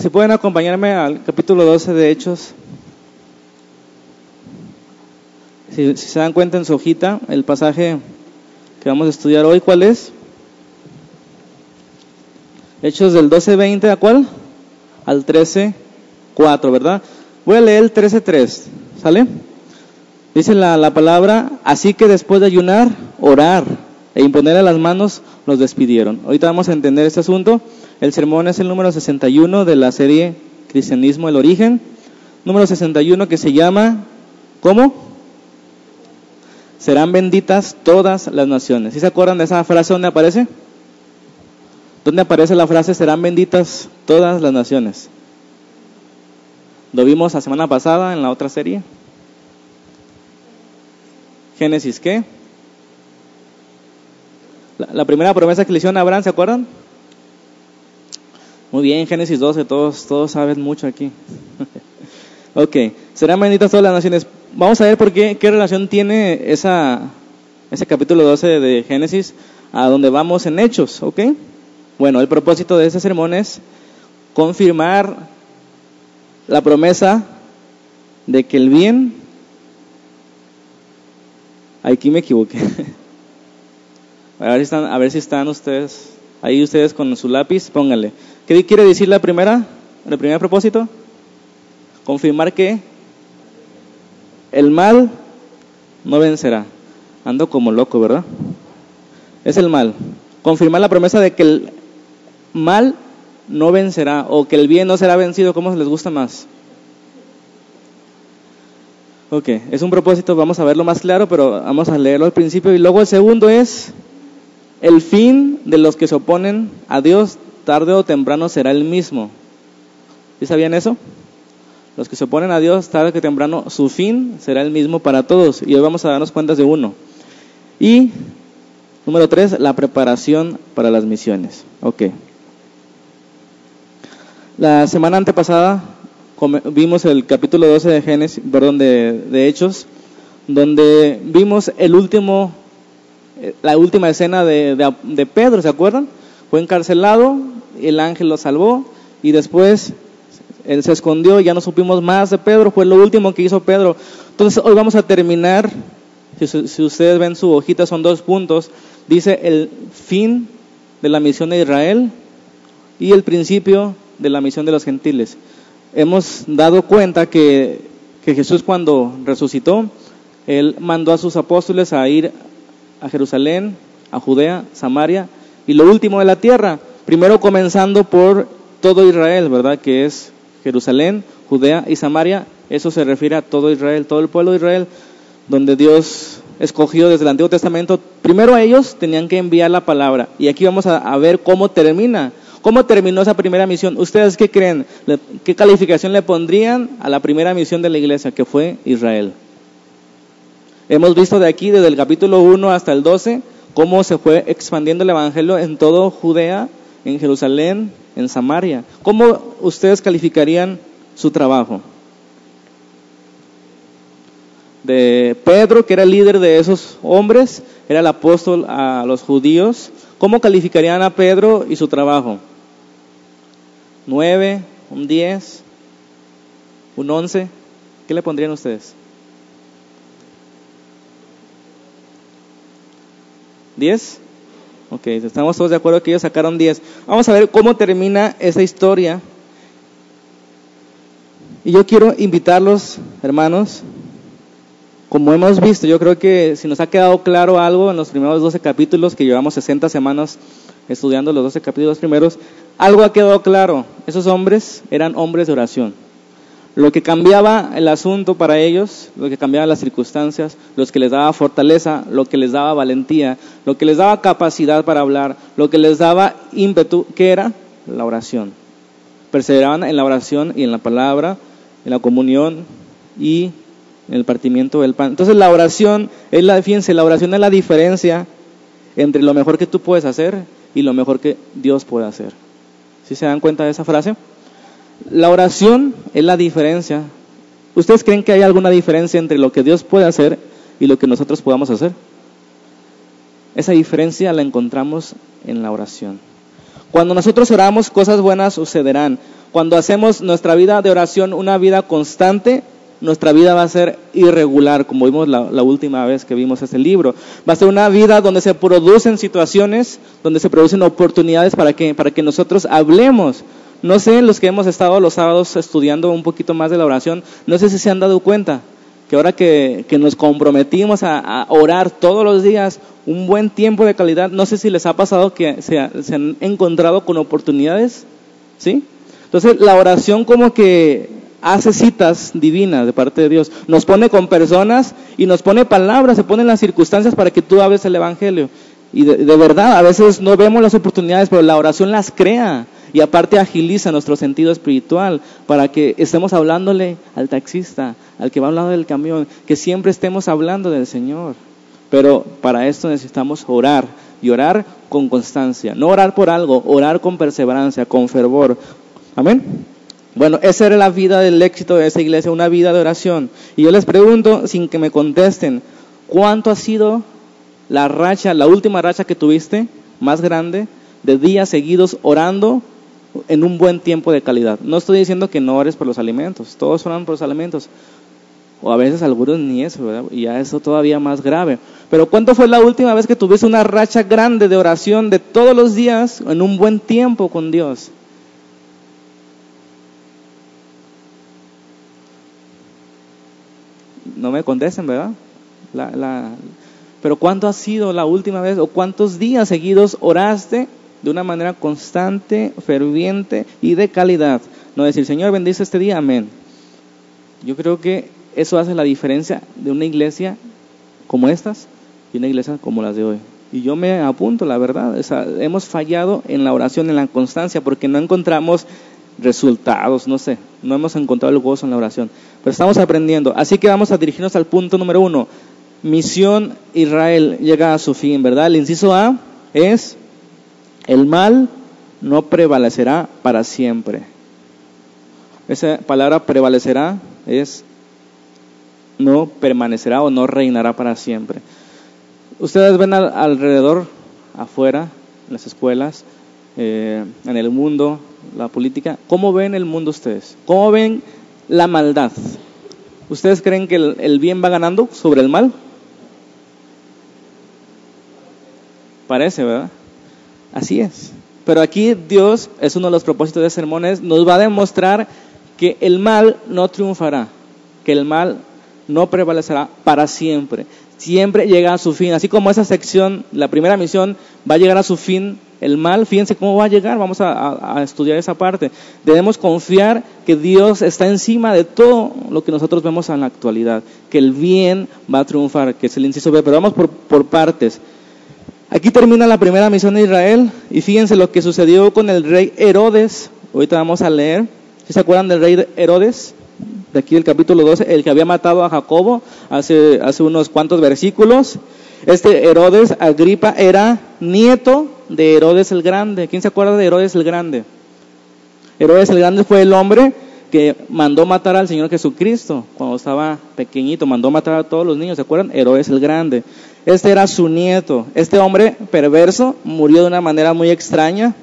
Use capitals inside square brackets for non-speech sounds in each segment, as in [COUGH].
Si pueden acompañarme al capítulo 12 de Hechos. Si, se dan cuenta en su hojita, el pasaje que vamos a estudiar hoy, ¿cuál es? Hechos del 12.20, ¿a cuál? Al 13.4, ¿verdad? Voy a leer el 13.3, ¿sale? Dice la, la palabra, así que después de ayunar, orar e imponerle las manos, los despidieron. Ahorita vamos a entender este asunto. El sermón es el número 61 de la serie Cristianismo, el origen. Número 61 que se llama, ¿cómo? Serán benditas todas las naciones. ¿Sí se acuerdan de esa frase donde aparece? ¿Dónde aparece la frase serán benditas todas las naciones? Lo vimos la semana pasada en la otra serie. Génesis, ¿qué? La, la, primera promesa que le hicieron a Abraham, ¿se acuerdan? Muy bien, Génesis 12, todos, todos saben mucho aquí. [LAUGHS] ok, serán benditas todas las naciones. Vamos a ver por qué, qué relación tiene esa, ese capítulo 12 de Génesis a donde vamos en Hechos, ¿ok? Bueno, el propósito de ese sermón es confirmar la promesa de que el bien, aquí me equivoqué, [LAUGHS] a ver si están, a ver si están ustedes, ahí ustedes con su lápiz, pónganle. ¿Qué quiere decir la primera, el primer propósito? Confirmar que el mal no vencerá. Ando como loco, ¿verdad? Es el mal. Confirmar la promesa de que el mal no vencerá o que el bien no será vencido. ¿Cómo les gusta más? Ok, es un propósito, vamos a verlo más claro, pero vamos a leerlo al principio. Y luego el segundo es, el fin de los que se oponen a Dios tarde o temprano será el mismo. ¿Sí sabían eso? Los que se oponen a Dios tarde o temprano, su fin será el mismo para todos. Y hoy vamos a darnos cuenta de uno. Y número tres, la preparación para las misiones. Ok. La semana antepasada vimos el capítulo 12 de Génesis, perdón, de, de Hechos, donde vimos el último, la última escena de, de, Pedro, ¿se acuerdan? Fue encarcelado, el ángel lo salvó y después él se escondió ya no supimos más de Pedro, fue lo último que hizo Pedro. Entonces hoy vamos a terminar, si, si ustedes ven su hojita son dos puntos, dice el fin de la misión de Israel y el principio de la misión de los gentiles hemos dado cuenta que, que, Jesús cuando resucitó, Él mandó a sus apóstoles a ir a Jerusalén, a Judea, Samaria y lo último de la tierra. Primero comenzando por todo Israel, ¿verdad? Que es Jerusalén, Judea y Samaria. Eso se refiere a todo Israel, todo el pueblo de Israel, donde Dios escogió desde el Antiguo Testamento. Primero a ellos tenían que enviar la palabra. Y aquí vamos a, a ver cómo termina ¿Cómo terminó esa primera misión? ¿Ustedes qué creen? ¿Qué calificación le pondrían a la primera misión de la iglesia, que fue Israel? Hemos visto de aquí, desde el capítulo 1 hasta el 12, cómo se fue expandiendo el Evangelio en todo Judea, en Jerusalén, en Samaria. ¿Cómo ustedes calificarían su trabajo? De Pedro, que era el líder de esos hombres, era el apóstol a los judíos. ¿Cómo calificarían a Pedro y su trabajo? 9, un 10, un 11. ¿Qué le pondrían ustedes? ¿10? Ok, estamos todos de acuerdo que ellos sacaron 10. Vamos a ver cómo termina esa historia. Y yo quiero invitarlos, hermanos, como hemos visto, yo creo que si nos ha quedado claro algo en los primeros 12 capítulos, que llevamos 60 semanas estudiando los 12 capítulos primeros, algo ha quedado claro, esos hombres eran hombres de oración. Lo que cambiaba el asunto para ellos, lo que cambiaba las circunstancias, lo que les daba fortaleza, lo que les daba valentía, lo que les daba capacidad para hablar, lo que les daba ímpetu, ¿qué era? La oración. Perseveraban en la oración y en la palabra, en la comunión y en el partimiento del pan. Entonces la oración es la, fíjense, la oración es la diferencia entre lo mejor que tú puedes hacer y lo mejor que Dios puede hacer. ¿Sí se dan cuenta de esa frase? La oración es la diferencia. ¿Ustedes creen que hay alguna diferencia entre lo que Dios puede hacer y lo que nosotros podamos hacer? Esa diferencia la encontramos en la oración. Cuando nosotros oramos, cosas buenas sucederán. Cuando hacemos nuestra vida de oración una vida constante, nuestra vida va a ser irregular, como vimos la, última vez que vimos ese libro. Va a ser una vida donde se producen situaciones, donde se producen oportunidades para que, para que nosotros hablemos. No sé, los que hemos estado los sábados estudiando un poquito más de la oración, no sé si se han dado cuenta que ahora que, nos comprometimos a, orar todos los días un buen tiempo de calidad, no sé si les ha pasado que se, se han encontrado con oportunidades, ¿sí? Entonces la oración como que hace citas divinas de parte de Dios, nos pone con personas y nos pone palabras, se ponen las circunstancias para que tú hables el Evangelio. Y de, verdad, a veces no vemos las oportunidades, pero la oración las crea y aparte agiliza nuestro sentido espiritual para que estemos hablándole al taxista, al que va hablando del camión, que siempre estemos hablando del Señor. Pero para esto necesitamos orar y orar con constancia, no orar por algo, orar con perseverancia, con fervor, Amén. Bueno, esa era la vida del éxito de esa iglesia, una vida de oración. Y yo les pregunto, sin que me contesten, ¿cuánto ha sido la racha, la última racha que tuviste, más grande, de días seguidos orando en un buen tiempo de calidad? No estoy diciendo que no ores por los alimentos, todos oran por los alimentos. O a veces algunos ni eso, ¿verdad? Y ya eso todavía más grave. Pero ¿cuánto fue la última vez que tuviste una racha grande de oración de todos los días en un buen tiempo con Dios? no me contesten, ¿verdad? pero ¿cuánto ha sido la última vez o cuántos días seguidos oraste de una manera constante, ferviente y de calidad? No decir, Señor, bendice este día, amén. Yo creo que eso hace la diferencia de una iglesia como estas y una iglesia como las de hoy. Y yo me apunto, la verdad, hemos fallado en la oración, en la constancia, porque no encontramos resultados, no sé, no hemos encontrado el gozo en la oración, pero estamos aprendiendo. Así que vamos a dirigirnos al punto número uno. Misión Israel llega a su fin, ¿verdad? El inciso A es, el mal no prevalecerá para siempre. Esa palabra prevalecerá es no permanecerá o no reinará para siempre. Ustedes ven alrededor, afuera, en las escuelas, eh, en el mundo, la política, ¿cómo ven el mundo ustedes? ¿Cómo ven la maldad? ¿Ustedes creen que el, bien va ganando sobre el mal? Parece, ¿verdad? Así es. Pero aquí Dios, es uno de los propósitos de sermones, nos va a demostrar que el mal no triunfará, que el mal no prevalecerá para siempre. Siempre llega a su fin. Así como esa sección, la primera misión, va a llegar a su fin el mal, fíjense cómo va a llegar, vamos a, estudiar esa parte. Debemos confiar que Dios está encima de todo lo que nosotros vemos en la actualidad, que el bien va a triunfar, que es el inciso B, pero vamos por, por partes. Aquí termina la primera misión de Israel y fíjense lo que sucedió con el rey Herodes. Ahorita vamos a leer. ¿Se acuerdan del rey Herodes? De aquí del capítulo 12, el que había matado a Jacobo hace, hace unos cuantos versículos. Este Herodes Agripa era nieto de Herodes el Grande. ¿Quién se acuerda de Herodes el Grande? Herodes el Grande fue el hombre que mandó matar al Señor Jesucristo cuando estaba pequeñito, mandó matar a todos los niños, ¿se acuerdan? Herodes el Grande. Este era su nieto. Este hombre perverso murió de una manera muy extraña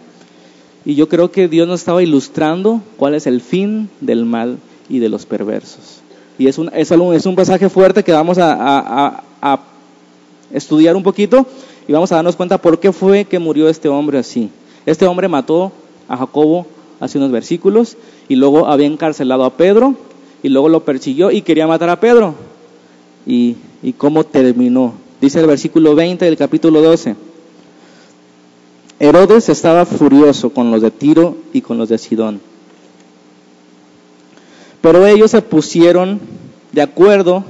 y yo creo que Dios nos estaba ilustrando cuál es el fin del mal y de los perversos. Y es un, es un, es un pasaje fuerte que vamos a, a estudiar un poquito y vamos a darnos cuenta por qué fue que murió este hombre así. Este hombre mató a Jacobo hace unos versículos y luego había encarcelado a Pedro y luego lo persiguió y quería matar a Pedro. ¿Y, y cómo terminó? Dice el versículo 20 del capítulo 12. Herodes estaba furioso con los de Tiro y con los de Sidón. Pero ellos se pusieron de acuerdo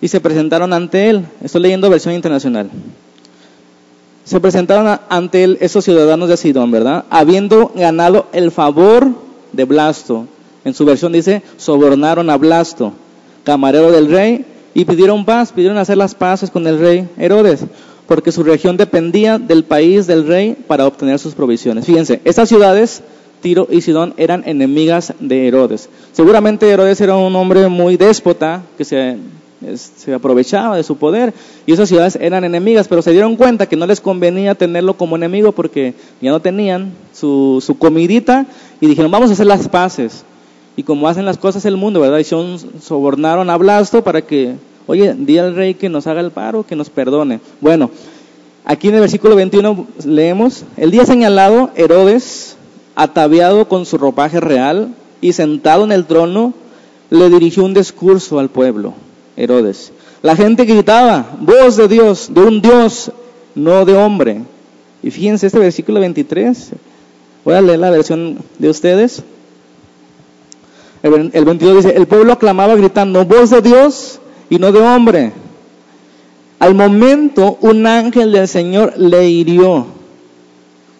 y se presentaron ante él. Estoy leyendo versión internacional. Se presentaron ante él esos ciudadanos de Sidón, ¿verdad? Habiendo ganado el favor de Blasto. En su versión dice, sobornaron a Blasto, camarero del rey, y pidieron paz, pidieron hacer las paces con el rey Herodes, porque su región dependía del país del rey para obtener sus provisiones. Fíjense, estas ciudades, Tiro y Sidón, eran enemigas de Herodes. Seguramente Herodes era un hombre muy déspota, que se se aprovechaba de su poder y esas ciudades eran enemigas, pero se dieron cuenta que no les convenía tenerlo como enemigo porque ya no tenían su, su comidita y dijeron, vamos a hacer las paces. Y como hacen las cosas el mundo, ¿verdad? Y sobornaron a Blasto para que, oye, di al rey que nos haga el paro, que nos perdone. Bueno, aquí en el versículo 21 leemos, el día señalado, Herodes, ataviado con su ropaje real y sentado en el trono, le dirigió un discurso al pueblo, Herodes. La gente gritaba, voz de Dios, de un Dios, no de hombre. Y fíjense este versículo 23, voy a leer la versión de ustedes. El, 22 dice, el pueblo aclamaba gritando, voz de Dios y no de hombre. Al momento un ángel del Señor le hirió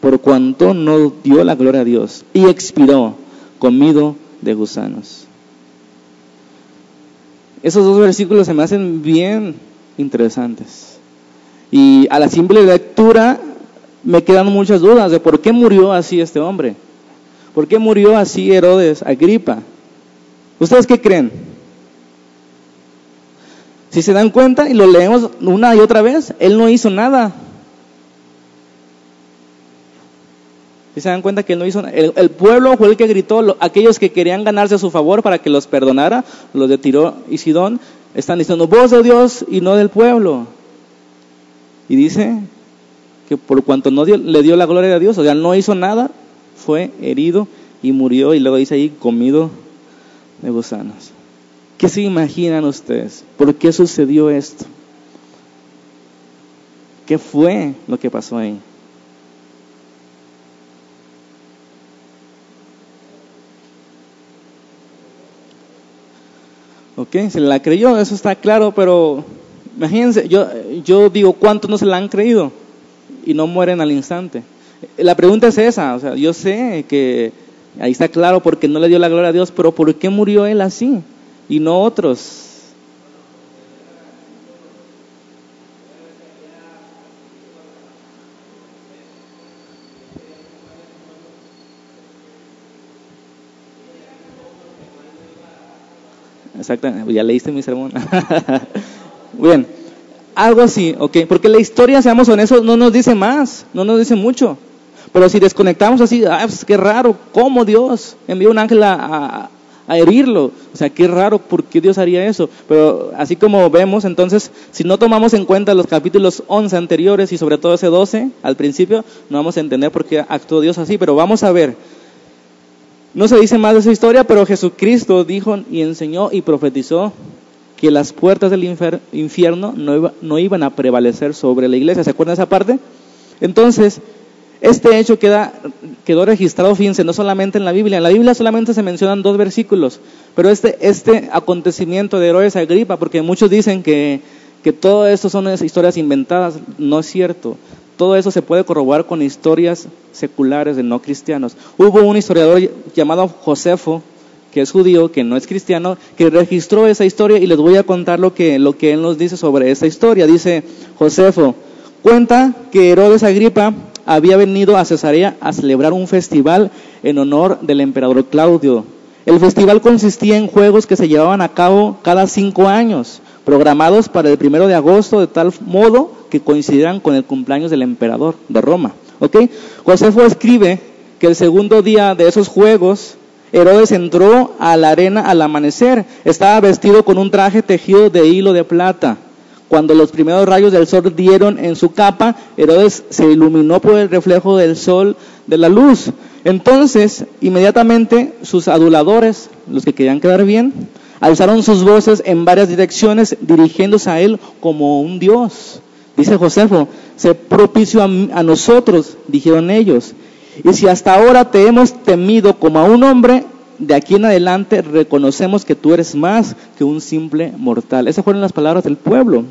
por cuanto no dio la gloria a Dios y expiró comido de gusanos. Esos dos versículos se me hacen bien interesantes. Y a la simple lectura me quedan muchas dudas de por qué murió así este hombre. ¿Por qué murió así Herodes Agripa? ¿Ustedes qué creen? Si se dan cuenta y lo leemos una y otra vez, él no hizo nada. Si se dan cuenta que él no hizo nada. El, pueblo fue el que gritó, aquellos que querían ganarse a su favor para que los perdonara, los de Tiro y Sidón, están diciendo, voz de Dios y no del pueblo. Y dice que por cuanto no le dio la gloria a Dios, o sea, no hizo nada, fue herido y murió y luego dice ahí comido de gusanos. ¿Qué se imaginan ustedes? ¿Por qué sucedió esto? ¿Qué fue lo que pasó ahí? ¿Ok? Se la creyó, eso está claro, pero imagínense, yo, yo digo, ¿cuántos no se la han creído? Y no mueren al instante. La pregunta es esa, o sea, yo sé que Ahí está claro porque no le dio la gloria a Dios, pero ¿por qué murió él así y no otros? Exactamente, ya leíste mi sermón. [LAUGHS] Bien, algo así, ok, porque la historia, seamos honestos, no nos dice más, no nos dice mucho. Pero si desconectamos así, ah, pues qué raro, ¿cómo Dios envió un ángel a, herirlo? O sea, qué raro, ¿por qué Dios haría eso? Pero así como vemos, entonces, si no tomamos en cuenta los capítulos 11 anteriores y sobre todo ese 12 al principio, no vamos a entender por qué actuó Dios así, pero vamos a ver. No se dice más de esa historia, pero Jesucristo dijo y enseñó y profetizó que las puertas del infierno no, no iban a prevalecer sobre la iglesia. ¿Se acuerdan de esa parte? Entonces, este hecho queda, quedó registrado, fíjense, no solamente en la Biblia. En la Biblia solamente se mencionan dos versículos, pero este, este acontecimiento de Herodes Agripa, porque muchos dicen que, que todo esto son historias inventadas, no es cierto. Todo eso se puede corroborar con historias seculares de no cristianos. Hubo un historiador llamado Josefo, que es judío, que no es cristiano, que registró esa historia y les voy a contar lo que, lo que él nos dice sobre esa historia. Dice Josefo, cuenta que Herodes Agripa había venido a Cesarea a celebrar un festival en honor del emperador Claudio. El festival consistía en juegos que se llevaban a cabo cada cinco años, programados para el primero de agosto de tal modo que coincidieran con el cumpleaños del emperador de Roma. ¿Ok? Josefo escribe que el segundo día de esos juegos, Herodes entró a la arena al amanecer. Estaba vestido con un traje tejido de hilo de plata cuando los primeros rayos del sol dieron en su capa, Herodes se iluminó por el reflejo del sol de la luz. Entonces, inmediatamente sus aduladores, los que querían quedar bien, alzaron sus voces en varias direcciones, dirigiéndose a él como un dios. Dice Josefo, se propicio a, a nosotros, dijeron ellos. Y si hasta ahora te hemos temido como a un hombre, de aquí en adelante reconocemos que tú eres más que un simple mortal. Esas fueron las palabras del pueblo.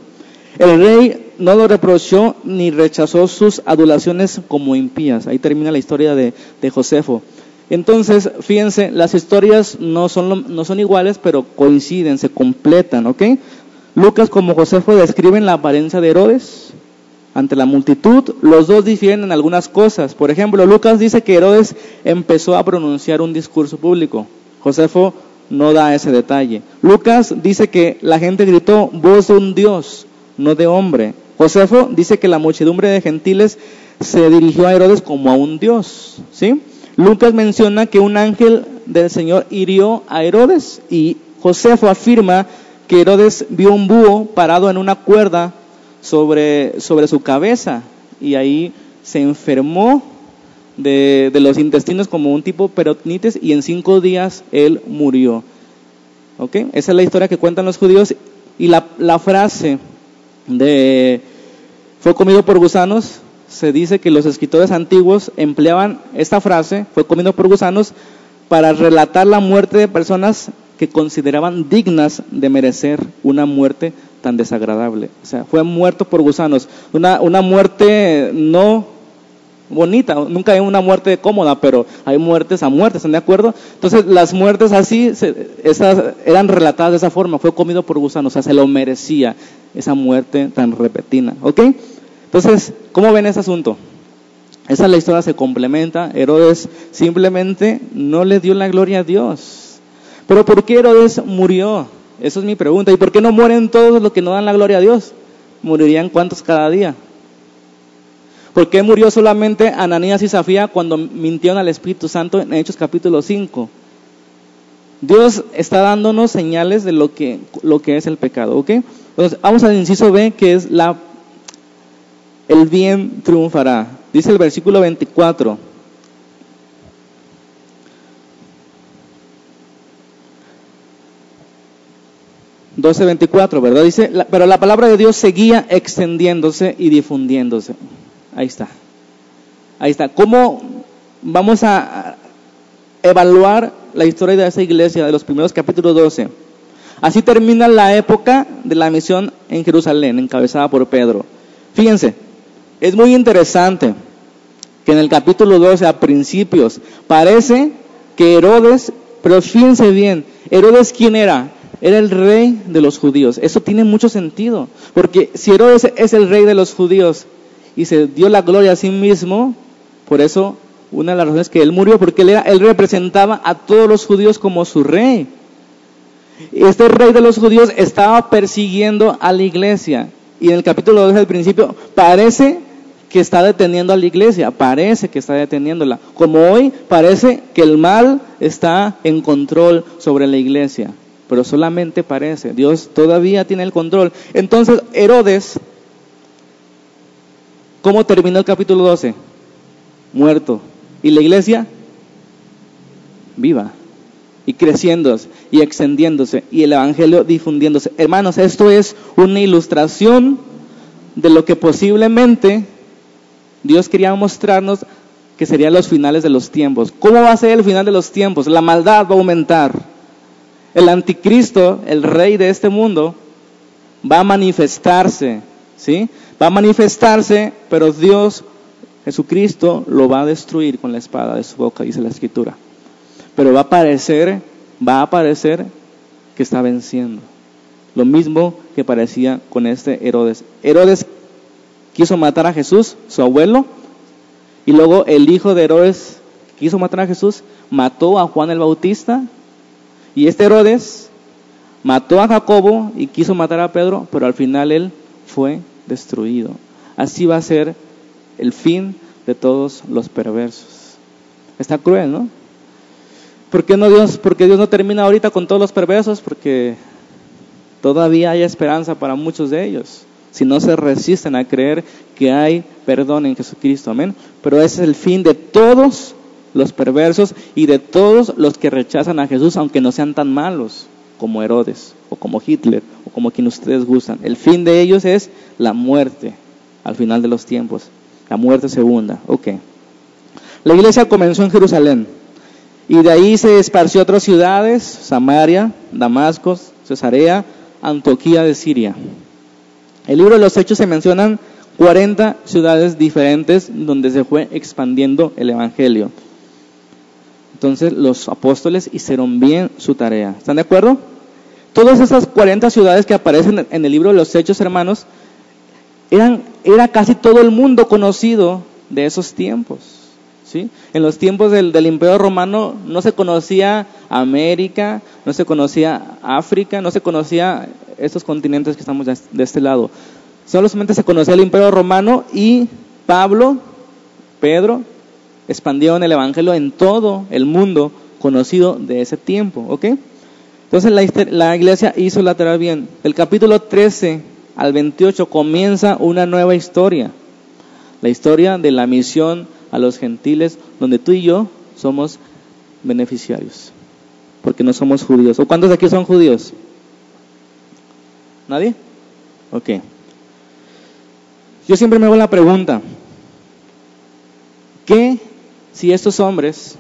El rey no lo reprochó ni rechazó sus adulaciones como impías. Ahí termina la historia de, Josefo. Entonces, fíjense, las historias no son, no son iguales, pero coinciden, se completan, ¿ok? Lucas como Josefo describen la apariencia de Herodes ante la multitud. Los dos difieren en algunas cosas. Por ejemplo, Lucas dice que Herodes empezó a pronunciar un discurso público. Josefo no da ese detalle. Lucas dice que la gente gritó, voz de un Dios no de hombre. Josefo dice que la muchedumbre de gentiles se dirigió a Herodes como a un dios, ¿sí? Lucas menciona que un ángel del Señor hirió a Herodes y Josefo afirma que Herodes vio un búho parado en una cuerda sobre, sobre su cabeza y ahí se enfermó de, los intestinos como un tipo perotnitis y en cinco días él murió. ¿Ok? Esa es la historia que cuentan los judíos y la, la frase de fue comido por gusanos, se dice que los escritores antiguos empleaban esta frase, fue comido por gusanos, para relatar la muerte de personas que consideraban dignas de merecer una muerte tan desagradable. O sea, fue muerto por gusanos. Una, una muerte no bonita, nunca hay una muerte cómoda, pero hay muertes a muertes, ¿están de acuerdo? Entonces, las muertes así esas, eran relatadas de esa forma, fue comido por gusanos, o sea, se lo merecía esa muerte tan repentina, ¿ok? Entonces, ¿cómo ven ese asunto? Esa la historia se complementa, Herodes simplemente no le dio la gloria a Dios. Pero ¿por qué Herodes murió? Esa es mi pregunta. ¿Y por qué no mueren todos los que no dan la gloria a Dios? ¿Morirían cuántos cada día? ¿Por qué murió solamente Ananías y Safía cuando mintieron al Espíritu Santo en Hechos capítulo 5? Dios está dándonos señales de lo que, lo que es el pecado, ¿ok? Entonces, vamos al inciso B, que es la, el bien triunfará. Dice el versículo 24. ...12.24, ¿verdad? Dice, pero la palabra de Dios seguía extendiéndose y difundiéndose. Ahí está. Ahí está. ¿Cómo vamos a evaluar la historia de esa iglesia de los primeros capítulos 12? Así termina la época de la misión en Jerusalén, encabezada por Pedro. Fíjense, es muy interesante que en el capítulo 12, a principios, parece que Herodes, pero fíjense bien, Herodes quién era? Era el rey de los judíos. Eso tiene mucho sentido, porque si Herodes es el rey de los judíos, y se dio la gloria a sí mismo. Por eso, una de las razones que él murió, porque él, él representaba a todos los judíos como su rey. Este rey de los judíos estaba persiguiendo a la iglesia. Y en el capítulo 2 del principio parece que está deteniendo a la iglesia, parece que está deteniéndola. Como hoy parece que el mal está en control sobre la iglesia, pero solamente parece. Dios todavía tiene el control. Entonces Herodes ¿Cómo terminó el capítulo 12? Muerto. ¿Y la iglesia? Viva. Y creciéndose y extendiéndose y el Evangelio difundiéndose. Hermanos, esto es una ilustración de lo que posiblemente Dios quería mostrarnos que serían los finales de los tiempos. ¿Cómo va a ser el final de los tiempos? La maldad va a aumentar. El anticristo, el rey de este mundo, va a manifestarse, ¿sí? Va a manifestarse, pero Dios, Jesucristo, lo va a destruir con la espada de su boca, dice la escritura. Pero va a aparecer, va a aparecer que está venciendo. Lo mismo que parecía con este Herodes. Herodes quiso matar a Jesús, su abuelo, y luego el hijo de Herodes quiso matar a Jesús, mató a Juan el Bautista, y este Herodes mató a Jacobo y quiso matar a Pedro, pero al final él fue destruido. Así va a ser el fin de todos los perversos. Está cruel, ¿no? ¿Por qué no Dios? Porque Dios no termina ahorita con todos los perversos, porque todavía hay esperanza para muchos de ellos. Si no se resisten a creer que hay perdón en Jesucristo, amén. Pero ese es el fin de todos los perversos y de todos los que rechazan a Jesús, aunque no sean tan malos como Herodes o como Hitler o como quien ustedes gustan. El fin de ellos es la muerte al final de los tiempos, la muerte segunda. Ok. La iglesia comenzó en Jerusalén y de ahí se esparció a otras ciudades, Samaria, Damasco, Cesarea, Antioquía de Siria. El libro de los Hechos se mencionan 40 ciudades diferentes donde se fue expandiendo el Evangelio. Entonces los apóstoles hicieron bien su tarea. ¿Están de acuerdo? Todas esas 40 ciudades que aparecen en el libro de los Hechos, hermanos, eran, era casi todo el mundo conocido de esos tiempos. ¿sí? En los tiempos del, Imperio Romano no se conocía América, no se conocía África, no se conocía estos continentes que estamos de, este lado. Solamente se conocía el Imperio Romano y Pablo, Pedro, expandieron el Evangelio en todo el mundo conocido de ese tiempo, ¿ok? Entonces la, la iglesia hizo lateral bien. El capítulo 13 al 28 comienza una nueva historia, la historia de la misión a los gentiles, donde tú y yo somos beneficiarios, porque no somos judíos. ¿O cuántos de aquí son judíos? ¿Nadie? Ok. Yo siempre me hago la pregunta, ¿qué si estos hombres,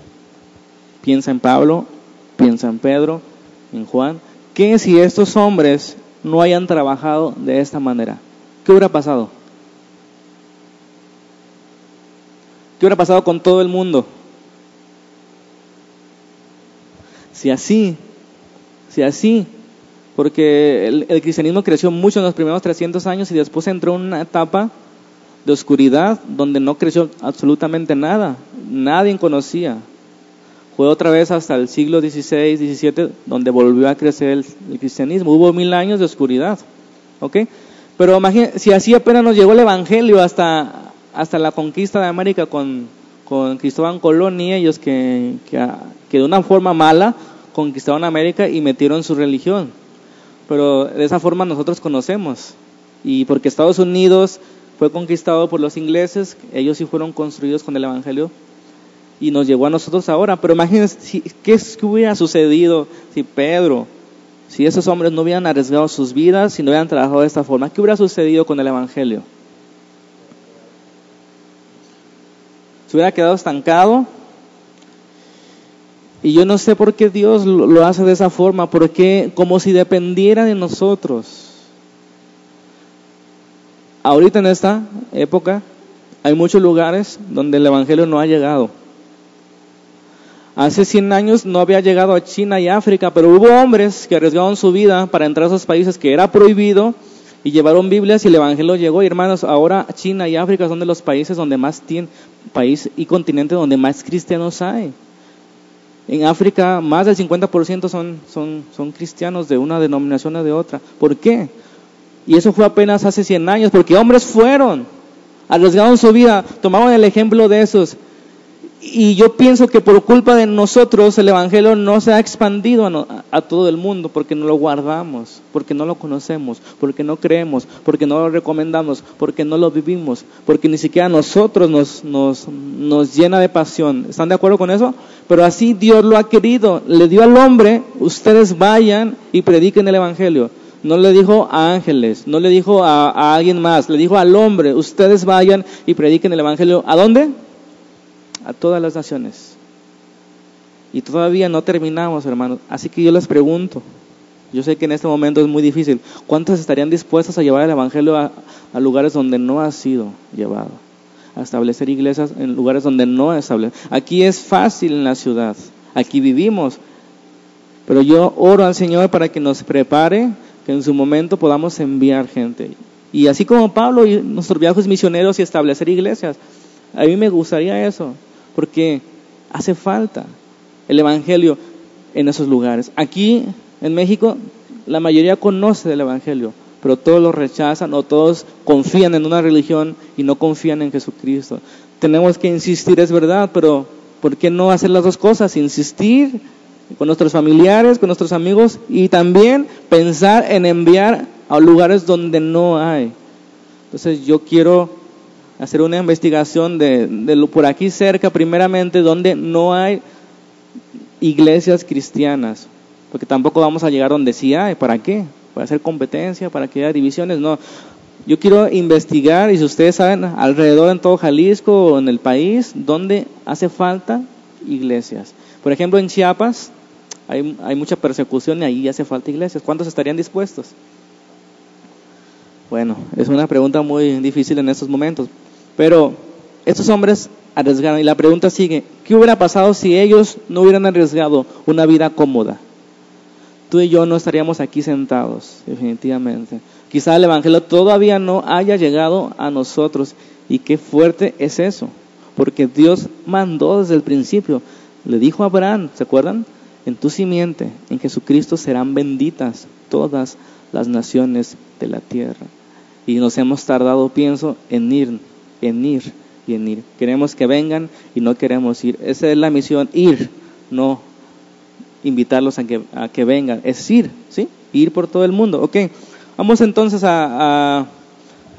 piensa en Pablo, piensa en Pedro, en Juan, ¿qué si estos hombres no hayan trabajado de esta manera? ¿Qué hubiera pasado? ¿Qué hubiera pasado con todo el mundo? Si así, si así porque el, cristianismo creció mucho en los primeros 300 años y después entró en una etapa de oscuridad donde no creció absolutamente nada, nadie conocía. Fue otra vez hasta el siglo XVI, XVII donde volvió a crecer el, cristianismo. Hubo mil años de oscuridad, ¿ok? Pero imagínense, si así apenas nos llegó el Evangelio hasta, hasta la conquista de América con, con Cristóbal Colón y ellos que, que de una forma mala conquistaron América y metieron su religión pero de esa forma nosotros conocemos. Y porque Estados Unidos fue conquistado por los ingleses, ellos sí fueron construidos con el Evangelio y nos llegó a nosotros ahora. Pero imagínense qué hubiera sucedido si Pedro, si esos hombres no hubieran arriesgado sus vidas, si no hubieran trabajado de esta forma, ¿qué hubiera sucedido con el Evangelio? ¿Se hubiera quedado estancado? Y yo no sé por qué Dios lo hace de esa forma, porque como si dependiera de nosotros. Ahorita en esta época hay muchos lugares donde el Evangelio no ha llegado. Hace 100 años no había llegado a China y África, pero hubo hombres que arriesgaron su vida para entrar a esos países que era prohibido y llevaron Biblias y el Evangelio llegó. Y hermanos, ahora China y África son de los países donde más tienen, país y continente donde más cristianos hay. En África más del 50% son, son, son cristianos de una denominación o de otra. ¿Por qué? Y eso fue apenas hace 100 años, porque hombres fueron, arriesgaron su vida, tomaron el ejemplo de esos y yo pienso que por culpa de nosotros el Evangelio no se ha expandido a, todo el mundo porque no lo guardamos, porque no lo conocemos, porque no creemos, porque no lo recomendamos, porque no lo vivimos, porque ni siquiera nosotros nos, nos, nos llena de pasión. ¿Están de acuerdo con eso? Pero así Dios lo ha querido. Le dio al hombre, ustedes vayan y prediquen el Evangelio. No le dijo a ángeles, no le dijo a, alguien más, le dijo al hombre, ustedes vayan y prediquen el Evangelio. ¿A dónde? a todas las naciones. Y todavía no terminamos, hermanos. Así que yo les pregunto, yo sé que en este momento es muy difícil, ¿cuántos estarían dispuestos a llevar el Evangelio a, lugares donde no ha sido llevado? A establecer iglesias en lugares donde no ha establecido. Aquí es fácil en la ciudad, aquí vivimos. Pero yo oro al Señor para que nos prepare, que en su momento podamos enviar gente. Y así como Pablo y nuestros viajes misioneros y establecer iglesias, a mí me gustaría eso porque hace falta el Evangelio en esos lugares. Aquí en México la mayoría conoce del Evangelio, pero todos lo rechazan o todos confían en una religión y no confían en Jesucristo. Tenemos que insistir, es verdad, pero ¿por qué no hacer las dos cosas? Insistir con nuestros familiares, con nuestros amigos y también pensar en enviar a lugares donde no hay. Entonces yo quiero hacer una investigación de, lo por aquí cerca, primeramente, donde no hay iglesias cristianas, porque tampoco vamos a llegar donde sí hay, ¿para qué? ¿Para hacer competencia? ¿Para que haya divisiones? No. Yo quiero investigar, y si ustedes saben, alrededor en todo Jalisco o en el país, donde hace falta iglesias. Por ejemplo, en Chiapas hay, mucha persecución y ahí hace falta iglesias. ¿Cuántos estarían dispuestos? Bueno, es una pregunta muy difícil en estos momentos. Pero estos hombres arriesgaron y la pregunta sigue, ¿qué hubiera pasado si ellos no hubieran arriesgado una vida cómoda? Tú y yo no estaríamos aquí sentados, definitivamente. Quizá el Evangelio todavía no haya llegado a nosotros. Y qué fuerte es eso, porque Dios mandó desde el principio. Le dijo a Abraham, ¿se acuerdan? En tu simiente, en Jesucristo serán benditas todas las naciones de la tierra. Y nos hemos tardado, pienso, en ir en ir y en ir. Queremos que vengan y no queremos ir. Esa es la misión, ir, no invitarlos a que, vengan. Es ir, ¿sí? Ir por todo el mundo. Ok, vamos entonces a,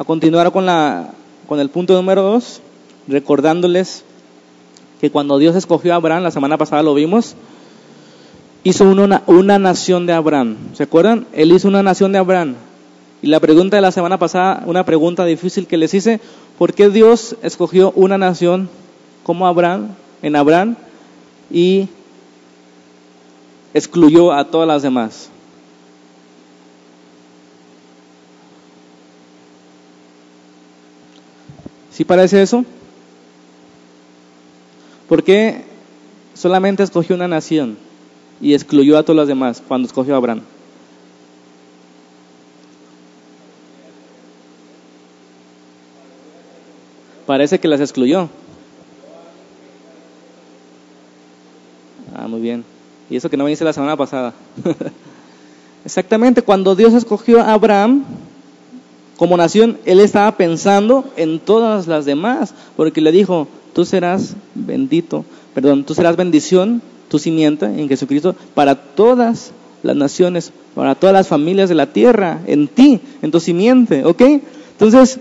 continuar con el punto número dos, recordándoles que cuando Dios escogió a Abraham, la semana pasada lo vimos, hizo una, una nación de Abraham. ¿Se acuerdan? Él hizo una nación de Abraham. Y la pregunta de la semana pasada, una pregunta difícil que les hice, ¿por qué Dios escogió una nación como Abraham, en Abraham, y excluyó a todas las demás? ¿Sí parece eso? ¿Por qué solamente escogió una nación y excluyó a todas las demás cuando escogió a Abraham? Parece que las excluyó. Ah, muy bien. Y eso que no me dice la semana pasada. [LAUGHS] Exactamente, cuando Dios escogió a Abraham como nación, Él estaba pensando en todas las demás, porque le dijo, tú serás bendito, perdón, tú serás bendición, tu simiente en Jesucristo, para todas las naciones, para todas las familias de la tierra, en ti, en tu simiente, ¿ok? Entonces,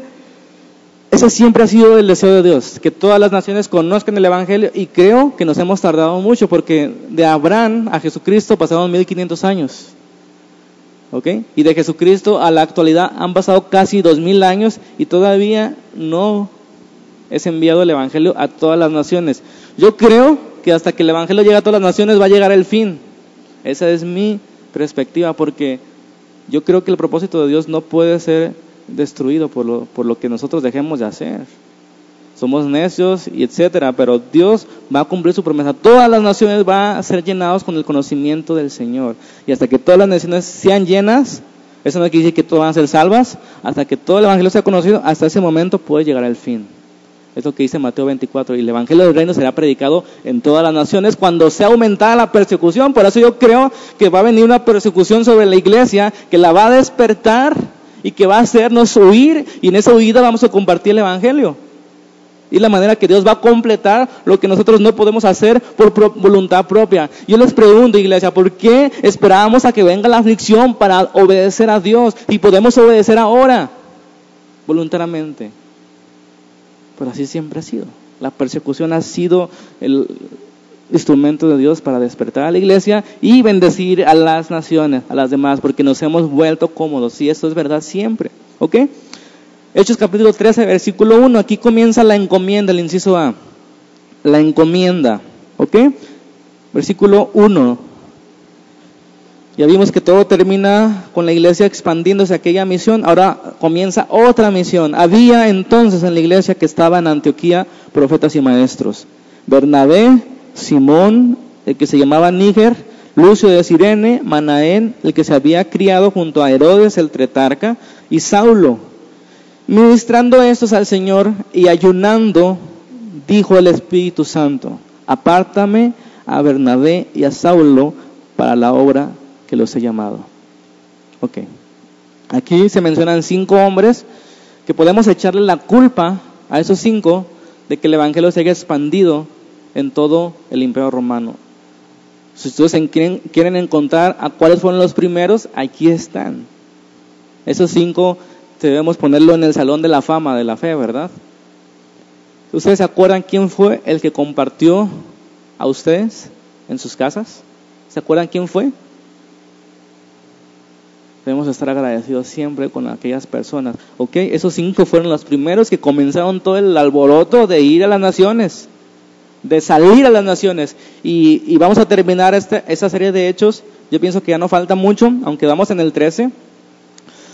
ese siempre ha sido el deseo de Dios, que todas las naciones conozcan el Evangelio y creo que nos hemos tardado mucho porque de Abraham a Jesucristo pasaron 1500 años. ¿Ok? Y de Jesucristo a la actualidad han pasado casi 2000 años y todavía no es enviado el Evangelio a todas las naciones. Yo creo que hasta que el Evangelio llegue a todas las naciones va a llegar el fin. Esa es mi perspectiva porque yo creo que el propósito de Dios no puede ser destruido por lo, por lo que nosotros dejemos de hacer. Somos necios y etcétera, pero Dios va a cumplir su promesa. Todas las naciones van a ser llenados con el conocimiento del Señor. Y hasta que todas las naciones sean llenas, eso no quiere decir que todas van a ser salvas, hasta que todo el Evangelio sea conocido, hasta ese momento puede llegar al fin. Es lo que dice Mateo 24. Y el Evangelio del Reino será predicado en todas las naciones cuando sea aumentada la persecución. Por eso yo creo que va a venir una persecución sobre la iglesia que la va a despertar y que va a hacernos huir y en esa huida vamos a compartir el Evangelio. Y la manera que Dios va a completar lo que nosotros no podemos hacer por voluntad propia. Yo les pregunto, iglesia, ¿por qué esperamos a que venga la aflicción para obedecer a Dios? Y podemos obedecer ahora, voluntariamente. Pero así siempre ha sido. La persecución ha sido el, instrumento de Dios para despertar a la iglesia y bendecir a las naciones, a las demás, porque nos hemos vuelto cómodos. Y esto es verdad siempre. ¿Ok? Hechos capítulo 13, versículo 1. Aquí comienza la encomienda, el inciso A. La encomienda. ¿Ok? Versículo 1. Ya vimos que todo termina con la iglesia expandiéndose aquella misión. Ahora comienza otra misión. Había entonces en la iglesia que estaba en Antioquía profetas y maestros. Bernabé, Simón, el que se llamaba Níger, Lucio de Sirene, Manaén, el que se había criado junto a Herodes el tretarca, y Saulo. Ministrando estos al Señor y ayunando, dijo el Espíritu Santo, apártame a Bernabé y a Saulo para la obra que los he llamado. Ok. Aquí se mencionan cinco hombres que podemos echarle la culpa a esos cinco de que el Evangelio se haya expandido en todo el imperio romano. Si ustedes quieren, quieren encontrar a cuáles fueron los primeros, aquí están. Esos cinco debemos ponerlo en el salón de la fama de la fe, ¿verdad? ¿Ustedes se acuerdan quién fue el que compartió a ustedes en sus casas? ¿Se acuerdan quién fue? Debemos estar agradecidos siempre con aquellas personas. ¿Ok? Esos cinco fueron los primeros que comenzaron todo el alboroto de ir a las naciones de salir a las naciones. Y, vamos a terminar esta, esta serie de hechos. Yo pienso que ya no falta mucho, aunque vamos en el 13.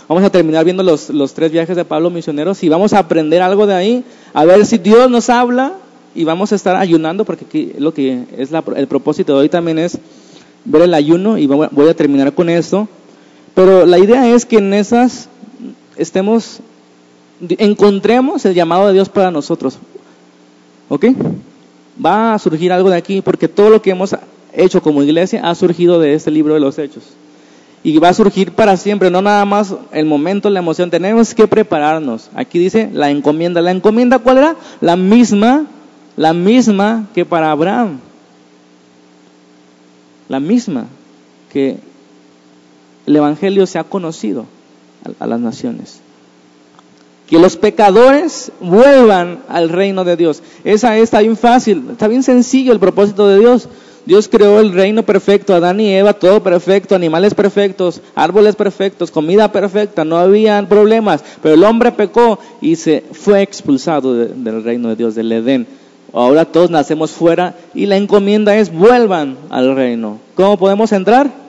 Vamos a terminar viendo los, los tres viajes de Pablo misioneros y vamos a aprender algo de ahí, a ver si Dios nos habla y vamos a estar ayunando, porque aquí lo que es el propósito de hoy también es ver el ayuno y voy a terminar con esto. Pero la idea es que en esas estemos, encontremos el llamado de Dios para nosotros. ¿Ok? va a surgir algo de aquí, porque todo lo que hemos hecho como iglesia ha surgido de este libro de los hechos. y va a surgir para siempre, no nada más el momento, la emoción, tenemos que prepararnos. Aquí dice la encomienda. ¿La encomienda cuál era? La misma, la misma que para Abraham. La misma que el Evangelio se ha conocido a, las naciones. Que los pecadores vuelvan al reino de Dios. Esa está bien fácil, está bien sencillo el propósito de Dios. Dios creó el reino perfecto, Adán y Eva, todo perfecto, animales perfectos, árboles perfectos, comida perfecta, no había problemas, pero el hombre pecó y se fue expulsado del reino de Dios, del Edén. Ahora todos nacemos fuera y la encomienda es vuelvan al reino. ¿Cómo podemos entrar?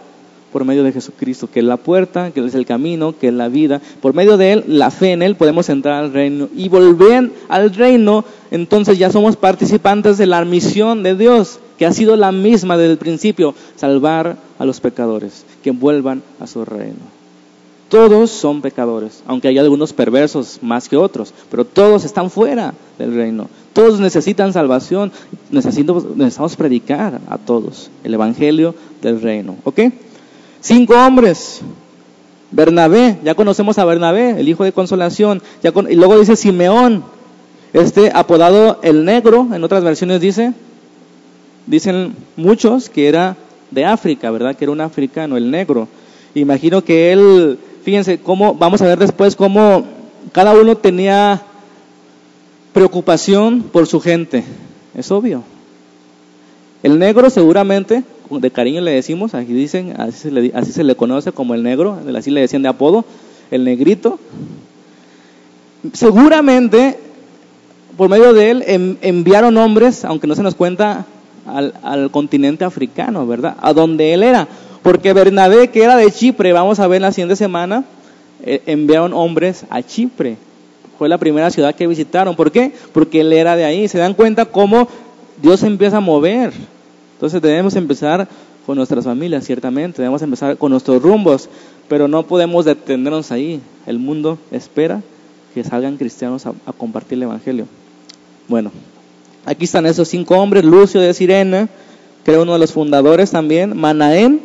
Por medio de Jesucristo, que es la puerta, que es el camino, que es la vida. Por medio de Él, la fe en Él, podemos entrar al reino. Y volver al reino, entonces ya somos participantes de la misión de Dios que ha sido la misma desde el principio, salvar a los pecadores, que vuelvan a su reino. Todos son pecadores, aunque hay algunos perversos más que otros, pero todos están fuera del reino. Todos necesitan salvación, necesitamos, necesitamos predicar a todos el evangelio del reino. ¿Ok? Cinco hombres. Bernabé, ya conocemos a Bernabé, el hijo de consolación. y luego dice Simeón, este apodado el negro, en otras versiones dice, Dicen muchos que era de África, ¿verdad? Que era un africano, el negro. Imagino que él, fíjense cómo, vamos a ver después cómo cada uno tenía preocupación por su gente. Es obvio. El negro seguramente, de cariño le decimos, aquí dicen, así se le, así se le conoce como el negro, así le decían de apodo, el negrito. Seguramente, por medio de él, enviaron hombres, aunque no se nos cuenta al, continente africano, ¿verdad? A donde él era. Porque Bernabé, que era de Chipre, vamos a ver la siguiente semana, eh, enviaron hombres a Chipre. Fue la primera ciudad que visitaron. ¿Por qué? Porque él era de ahí. Se dan cuenta cómo Dios empieza a mover. Entonces debemos empezar con nuestras familias, ciertamente. Debemos empezar con nuestros rumbos. Pero no podemos detenernos ahí. El mundo espera que salgan cristianos a, compartir el Evangelio. Bueno, Aquí están esos cinco hombres, Lucio de Sirena, que uno de los fundadores también, Manaén,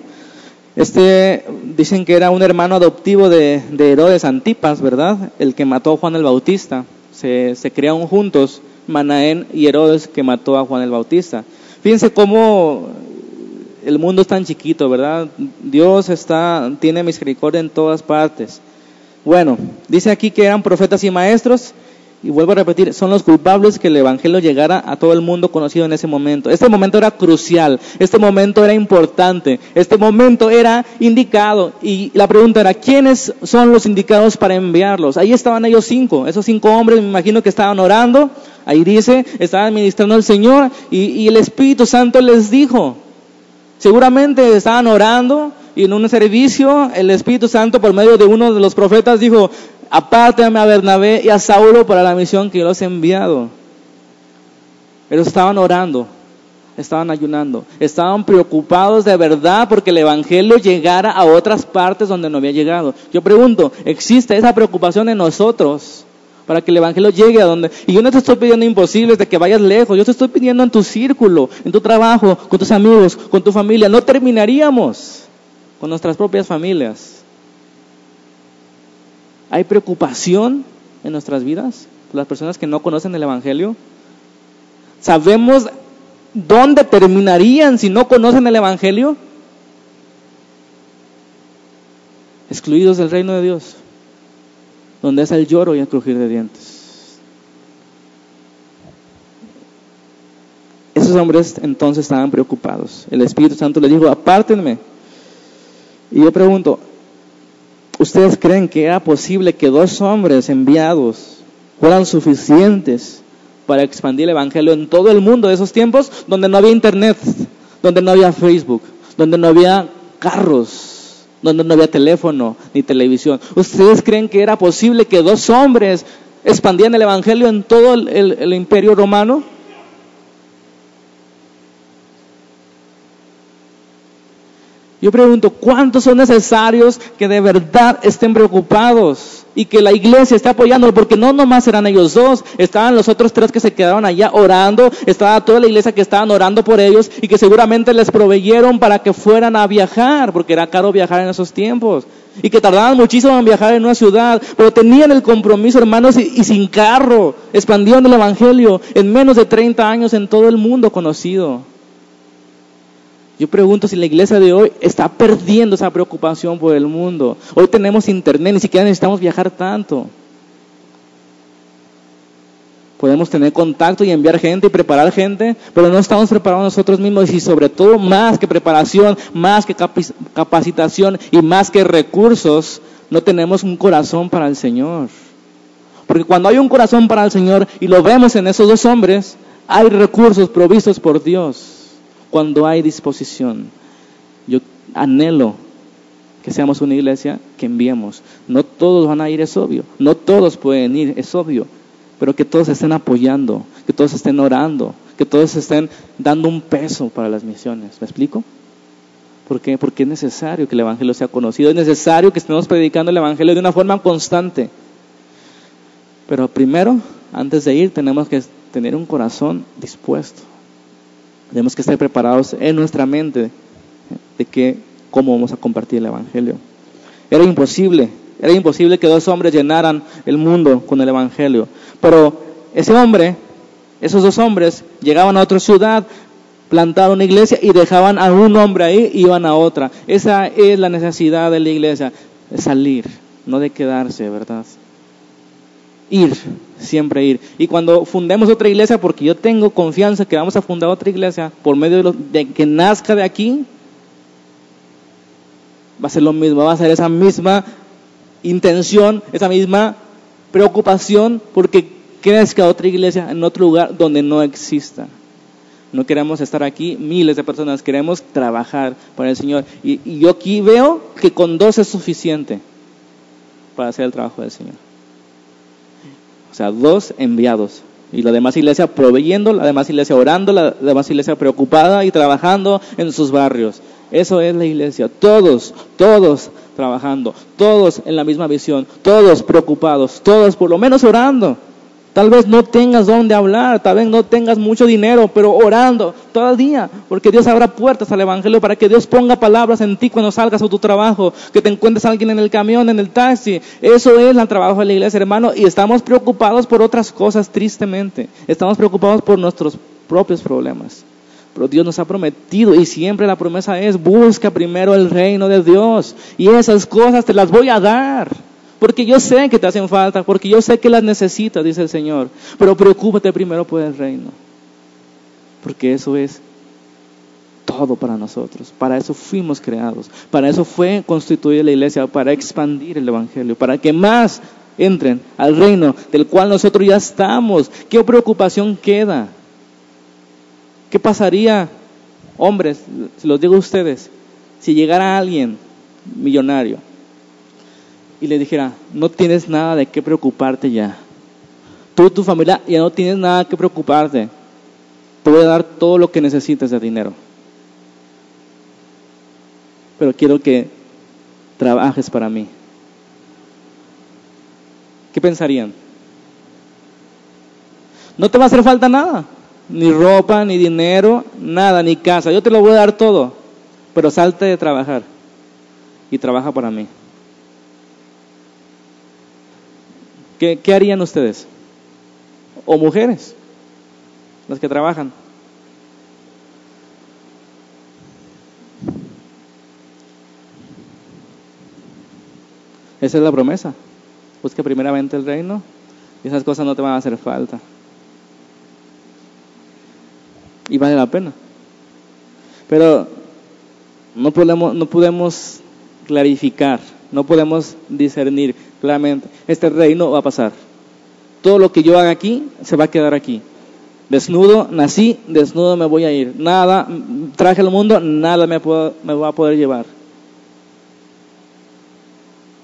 este dicen que era un hermano adoptivo de, Herodes Antipas, ¿verdad? El que mató a Juan el Bautista. Se, se criaron juntos, Manaén y Herodes, que mató a Juan el Bautista. Fíjense cómo el mundo es tan chiquito, ¿verdad? Dios está, tiene misericordia en todas partes. Bueno, dice aquí que eran profetas y maestros y vuelvo a repetir, son los culpables que el Evangelio llegara a todo el mundo conocido en ese momento. Este momento era crucial, este momento era importante, este momento era indicado. Y la pregunta era, ¿quiénes son los indicados para enviarlos? Ahí estaban ellos cinco, esos cinco hombres me imagino que estaban orando, ahí dice, estaban ministrando al Señor y, y el Espíritu Santo les dijo, seguramente estaban orando y en un servicio el Espíritu Santo por medio de uno de los profetas dijo, apártame a Bernabé y a Saulo para la misión que yo los he enviado. Pero estaban orando, estaban ayunando, estaban preocupados de verdad porque el Evangelio llegara a otras partes donde no había llegado. Yo pregunto, ¿existe esa preocupación en nosotros? para que el Evangelio llegue a donde... Y yo no te estoy pidiendo imposibles de que vayas lejos, yo te estoy pidiendo en tu círculo, en tu trabajo, con tus amigos, con tu familia. No terminaríamos con nuestras propias familias. ¿Hay preocupación en nuestras vidas las personas que no conocen el Evangelio? ¿Sabemos dónde terminarían si no conocen el Evangelio? Excluidos del reino de Dios, donde es el lloro y el crujir de dientes. Esos hombres entonces estaban preocupados. El Espíritu Santo les dijo, apártenme. Y yo pregunto, ¿Ustedes creen que era posible que dos hombres enviados fueran suficientes para expandir el Evangelio en todo el mundo de esos tiempos donde no había internet, donde no había Facebook, donde no había carros, donde no había teléfono ni televisión? ¿Ustedes creen que era posible que dos hombres expandieran el Evangelio en todo el, el imperio romano? Yo pregunto, ¿cuántos son necesarios que de verdad estén preocupados y que la iglesia está apoyando, porque no nomás eran ellos dos, estaban los otros tres que se quedaron allá orando, estaba toda la iglesia que estaban orando por ellos y que seguramente les proveyeron para que fueran a viajar, porque era caro viajar en esos tiempos y que tardaban muchísimo en viajar en una ciudad, pero tenían el compromiso, hermanos, y, sin carro, expandieron el Evangelio en menos de 30 años en todo el mundo conocido. Yo pregunto si la iglesia de hoy está perdiendo esa preocupación por el mundo. Hoy tenemos internet, ni siquiera necesitamos viajar tanto. Podemos tener contacto y enviar gente y preparar gente, pero no estamos preparados nosotros mismos y sobre todo más que preparación, más que capacitación y más que recursos, no tenemos un corazón para el Señor. Porque cuando hay un corazón para el Señor y lo vemos en esos dos hombres, hay recursos provistos por Dios cuando hay disposición. Yo anhelo que seamos una iglesia que enviemos. No todos van a ir, es obvio. No todos pueden ir, es obvio. Pero que todos estén apoyando, que todos estén orando, que todos estén dando un peso para las misiones. ¿Me explico? ¿Por qué? Porque es necesario que el Evangelio sea conocido, es necesario que estemos predicando el Evangelio de una forma constante. Pero primero, antes de ir, tenemos que tener un corazón dispuesto. Tenemos que estar preparados en nuestra mente de que cómo vamos a compartir el Evangelio. Era imposible, era imposible que dos hombres llenaran el mundo con el Evangelio. Pero ese hombre, esos dos hombres, llegaban a otra ciudad, plantaron una iglesia y dejaban a un hombre ahí y iban a otra. Esa es la necesidad de la iglesia, salir, no de quedarse, ¿verdad? Ir, siempre ir. Y cuando fundemos otra iglesia, porque yo tengo confianza que vamos a fundar otra iglesia por medio de, que nazca de aquí, va a ser lo mismo, va a ser esa misma intención, esa misma preocupación porque crezca otra iglesia en otro lugar donde no exista. No queremos estar aquí miles de personas, queremos trabajar para el Señor. Y yo aquí veo que con dos es suficiente para hacer el trabajo del Señor. O sea, dos enviados. Y la demás iglesia proveyendo, la demás iglesia orando, la demás iglesia preocupada y trabajando en sus barrios. Eso es la iglesia. Todos, todos trabajando, todos en la misma visión, todos preocupados, todos por lo menos orando. Tal vez no tengas dónde hablar, tal vez no tengas mucho dinero, pero orando todo el día, porque Dios abra puertas al Evangelio para que Dios ponga palabras en ti cuando salgas a tu trabajo, que te encuentres a alguien en el camión, en el taxi. Eso es el trabajo de la iglesia, hermano, y estamos preocupados por otras cosas, tristemente. Estamos preocupados por nuestros propios problemas. Pero Dios nos ha prometido y siempre la promesa es, busca primero el reino de Dios y esas cosas te las voy a dar. Porque yo sé que te hacen falta, porque yo sé que las necesitas, dice el Señor. Pero preocúpate primero por el reino. Porque eso es todo para nosotros. Para eso fuimos creados. Para eso fue constituida la iglesia, para expandir el Evangelio, para que más entren al reino del cual nosotros ya estamos. ¿Qué preocupación queda? ¿Qué pasaría, hombres, si los digo a ustedes, si llegara alguien millonario y le dijera, no tienes nada de qué preocuparte ya. Tú tu familia ya no tienes nada que preocuparte. Te voy a dar todo lo que necesites de dinero. Pero quiero que trabajes para mí. ¿Qué pensarían? No te va a hacer falta nada. Ni ropa, ni dinero, nada, ni casa. Yo te lo voy a dar todo. Pero salte de trabajar y trabaja para mí. ¿Qué, harían ustedes? O mujeres, las que trabajan. Esa es la promesa. Busca primeramente el reino y esas cosas no te van a hacer falta. Y vale la pena. Pero no podemos, no podemos clarificar, no podemos discernir claramente, este reino va a pasar. Todo lo que yo haga aquí se va a quedar aquí. Desnudo, nací, desnudo me voy a ir. Nada, traje al mundo, nada me, me va a poder llevar.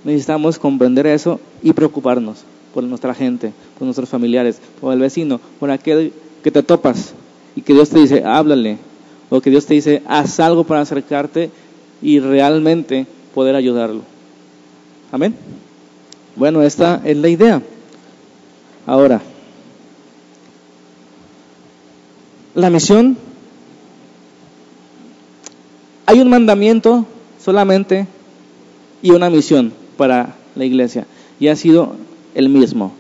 Necesitamos comprender eso y preocuparnos por nuestra gente, por nuestros familiares, por el vecino, por aquel que te topas y que Dios te dice, háblale, o que Dios te dice, haz algo para acercarte y realmente poder ayudarlo. Amén. Bueno, esta es la idea. Ahora, la misión, hay un mandamiento solamente y una misión para la iglesia, y ha sido el mismo.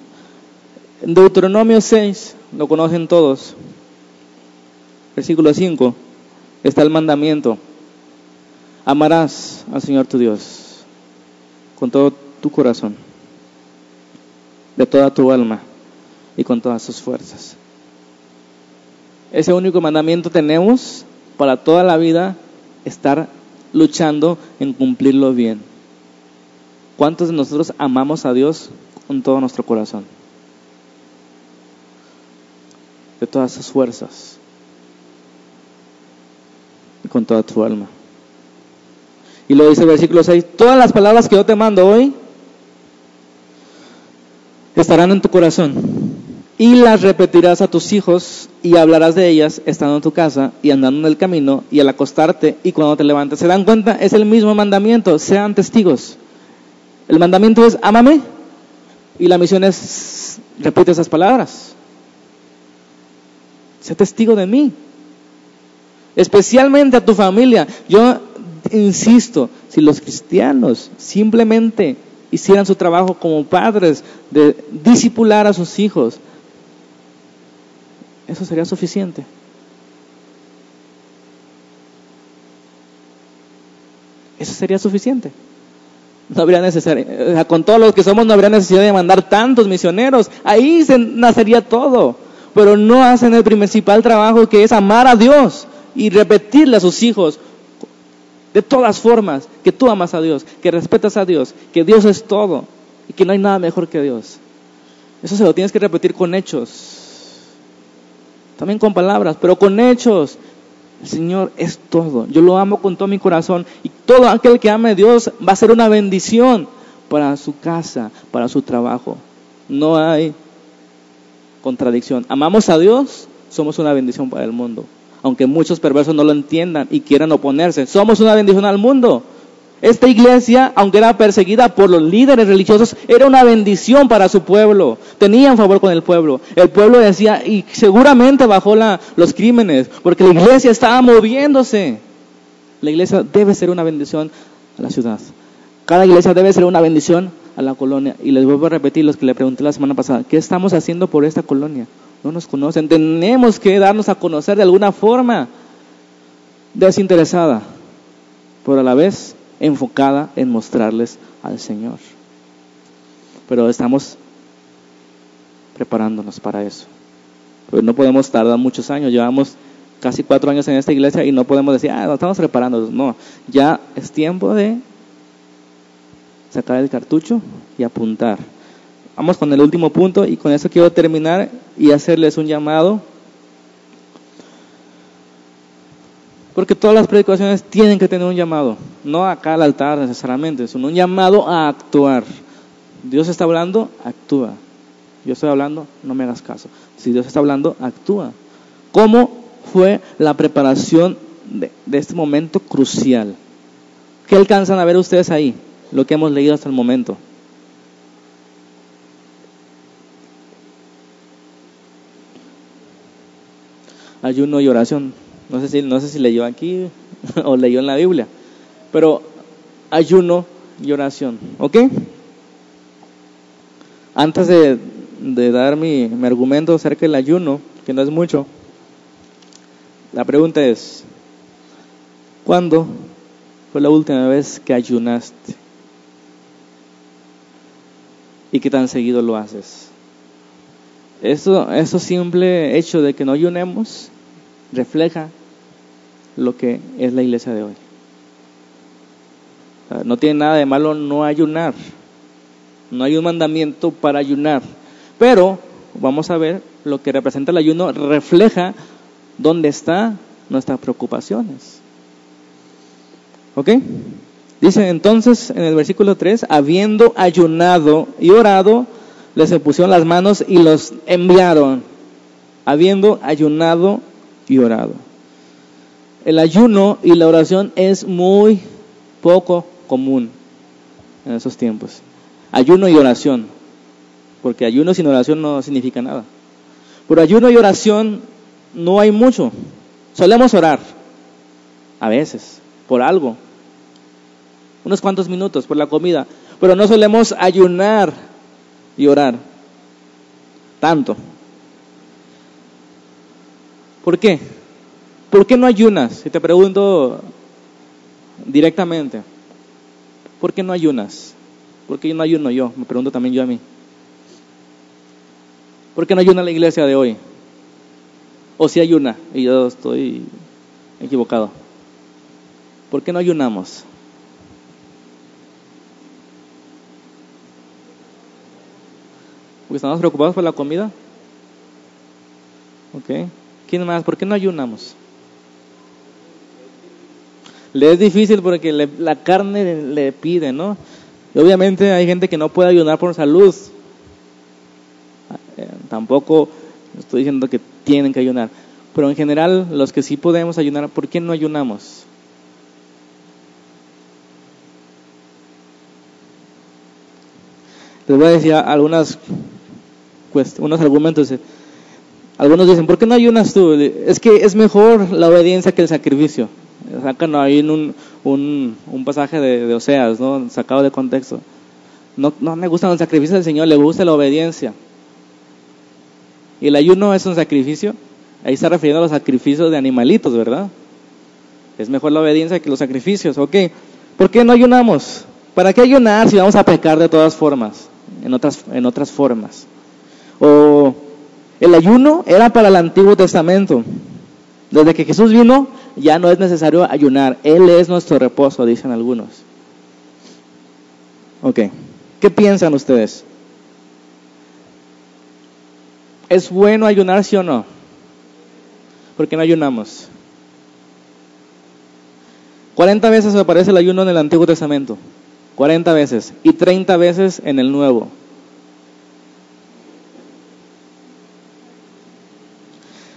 En Deuteronomio 6, lo conocen todos, versículo 5, está el mandamiento. Amarás al Señor tu Dios con todo tu corazón, de toda tu alma y con todas tus fuerzas. Ese único mandamiento tenemos para toda la vida estar luchando en cumplirlo bien. ¿Cuántos de nosotros amamos a Dios con todo nuestro corazón? De todas sus fuerzas y con toda tu alma. Y lo dice el versículo 6, todas las palabras que yo te mando hoy estarán en tu corazón y las repetirás a tus hijos y hablarás de ellas estando en tu casa y andando en el camino y al acostarte y cuando te levantes. ¿Se dan cuenta? Es el mismo mandamiento, sean testigos. El mandamiento es ámame y la misión es repite esas palabras. Sé testigo de mí. Especialmente a tu familia. Yo insisto, si los cristianos simplemente hicieran su trabajo como padres de disipular a sus hijos, eso sería suficiente. Eso sería suficiente. No habría necesidad, con todos los que somos no habría necesidad de mandar tantos misioneros. Ahí se nacería todo. Pero no hacen el principal trabajo que es amar a Dios y repetirle a sus hijos de todas formas que tú amas a Dios, que respetas a Dios, que Dios es todo y que no hay nada mejor que Dios. Eso se lo tienes que repetir con hechos. También con palabras, pero con hechos. El Señor es todo. Yo lo amo con todo mi corazón. Y todo aquel que ame a Dios va a ser una bendición para su casa, para su trabajo. No hay contradicción. Amamos a Dios, somos una bendición para el mundo aunque muchos perversos no lo entiendan y quieran oponerse. Somos una bendición al mundo. Esta iglesia, aunque era perseguida por los líderes religiosos, era una bendición para su pueblo. Tenían favor con el pueblo. El pueblo decía, y seguramente bajó los crímenes, porque la iglesia estaba moviéndose. La iglesia debe ser una bendición a la ciudad. Cada iglesia debe ser una bendición a la colonia. Y les vuelvo a repetir los que le pregunté la semana pasada, ¿qué estamos haciendo por esta colonia? No nos conocen. Tenemos que darnos a conocer de alguna forma desinteresada, pero a la vez enfocada en mostrarles al Señor. Pero estamos preparándonos para eso. Pero no podemos tardar muchos años. Llevamos casi cuatro años en esta iglesia y no podemos decir, ah, estamos preparándonos. No, ya es tiempo de sacar el cartucho y apuntar. Vamos con el último punto y con eso quiero terminar y hacerles un llamado. Porque todas las predicaciones tienen que tener un llamado, no acá al altar necesariamente, sino un llamado a actuar. Dios está hablando, actúa. Yo estoy hablando, no me hagas caso. Si Dios está hablando, actúa. ¿Cómo fue la preparación de, de este momento crucial? ¿Qué alcanzan a ver ustedes ahí? Lo que hemos leído hasta el momento. Ayuno y oración. No sé si, no sé si leyó aquí [LAUGHS] o leyó en la Biblia, pero ayuno y oración, ¿ok? Antes de, dar mi, mi argumento acerca del ayuno, que no es mucho, la pregunta es, ¿cuándo fue la última vez que ayunaste? ¿Y qué tan seguido lo haces? Eso, eso simple hecho de que no ayunemos refleja lo que es la iglesia de hoy. No tiene nada de malo no ayunar. No hay un mandamiento para ayunar. Pero vamos a ver lo que representa el ayuno refleja dónde están nuestras preocupaciones. ¿Ok? Dice entonces en el versículo 3, habiendo ayunado y orado, les pusieron las manos y los enviaron. Habiendo ayunado y orado. El ayuno y la oración es muy poco común en esos tiempos. ayuno y oración, porque ayuno sin oración no significa nada. Por ayuno y oración no hay mucho. Solemos orar, a veces, por algo, unos cuantos minutos, por la comida, pero no solemos ayunar y orar tanto. ¿Por qué? ¿Por qué no ayunas? Si te pregunto directamente, ¿por qué no ayunas? ¿Por qué no ayuno yo? Me pregunto también yo a mí. ¿Por qué no ayuna la iglesia de hoy? O si ayuna y yo estoy equivocado. ¿Por qué no ayunamos? Porque estamos preocupados por la comida. ¿Ok? ¿Quién más? ¿Por qué no ayunamos? Le es difícil porque la carne le pide, ¿no? Y obviamente hay gente que no puede ayunar por salud. Eh, tampoco estoy diciendo que tienen que ayunar. Pero en general, los que sí podemos ayunar, ¿por qué no ayunamos? Les voy a decir algunas unos argumentos. Algunos dicen, ¿por qué no ayunas tú? Es que es mejor la obediencia que el sacrificio. Sacan ahí en un, un, pasaje de, Oseas, ¿no? sacado de contexto. No, no me gustan los sacrificios del Señor, le gusta la obediencia. Y el ayuno es un sacrificio. Ahí está refiriendo a los sacrificios de animalitos, ¿verdad? Es mejor la obediencia que los sacrificios. Ok. ¿Por qué no ayunamos? ¿Para qué ayunar si vamos a pecar de todas formas? En otras, en otras formas. O el ayuno era para el Antiguo Testamento. Desde que Jesús vino, ya no es necesario ayunar. Él es nuestro reposo, dicen algunos. Ok. ¿Qué piensan ustedes? ¿Es bueno ayunar, sí o no? ¿Por qué no ayunamos? 40 veces aparece el ayuno en el Antiguo Testamento. 40 veces. Y 30 veces en el Nuevo.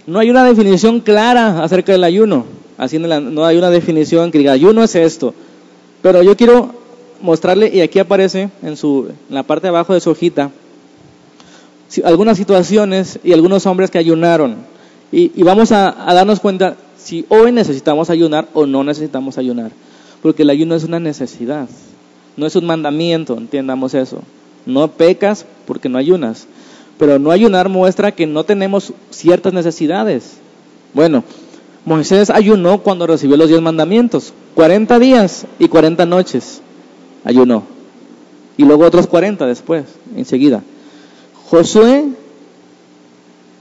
No hay una definición clara acerca del ayuno. Así no hay una definición que diga ayuno es esto. Pero yo quiero mostrarle, y aquí aparece en, su, la parte de abajo de su hojita, algunas situaciones y algunos hombres que ayunaron. Y, vamos a, darnos cuenta si hoy necesitamos ayunar o no necesitamos ayunar. Porque el ayuno es una necesidad, no es un mandamiento, entiendamos eso. No pecas porque no ayunas. Pero no ayunar muestra que no tenemos ciertas necesidades. Bueno, Moisés ayunó cuando recibió los diez mandamientos. 40 días y 40 noches ayunó. Y luego otros 40 después, enseguida. Josué,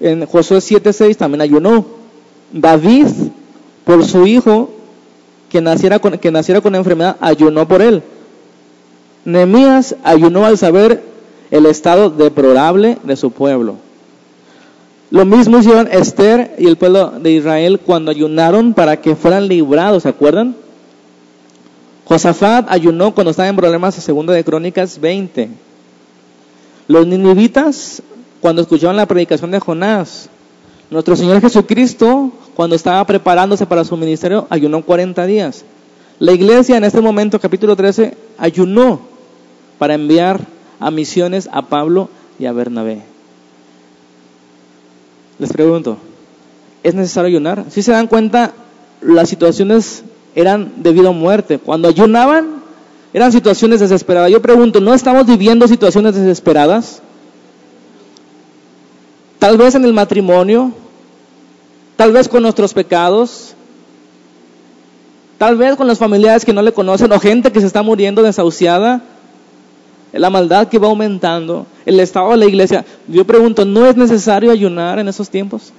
en Josué 7.6 también ayunó. David, por su hijo, que naciera, con, que naciera con enfermedad, ayunó por él. Nehemías ayunó al saber el estado deplorable de su pueblo. Lo mismo hicieron Esther y el pueblo de Israel cuando ayunaron para que fueran librados, ¿se acuerdan? Josafat ayunó cuando estaba en problemas en segunda de Crónicas 20. Los ninivitas cuando escucharon la predicación de Jonás. Nuestro Señor Jesucristo cuando estaba preparándose para su ministerio ayunó 40 días. La iglesia en este momento, capítulo 13, ayunó para enviar a misiones a Pablo y a Bernabé. Les pregunto, ¿es necesario ayunar? Si se dan cuenta, las situaciones eran debido a muerte. Cuando ayunaban, eran situaciones desesperadas. Yo pregunto, ¿no estamos viviendo situaciones desesperadas? Tal vez en el matrimonio, tal vez con nuestros pecados, tal vez con los familiares que no le conocen o gente que se está muriendo desahuciada la maldad que va aumentando, el estado de la iglesia. Yo pregunto, ¿no es necesario ayunar en esos tiempos?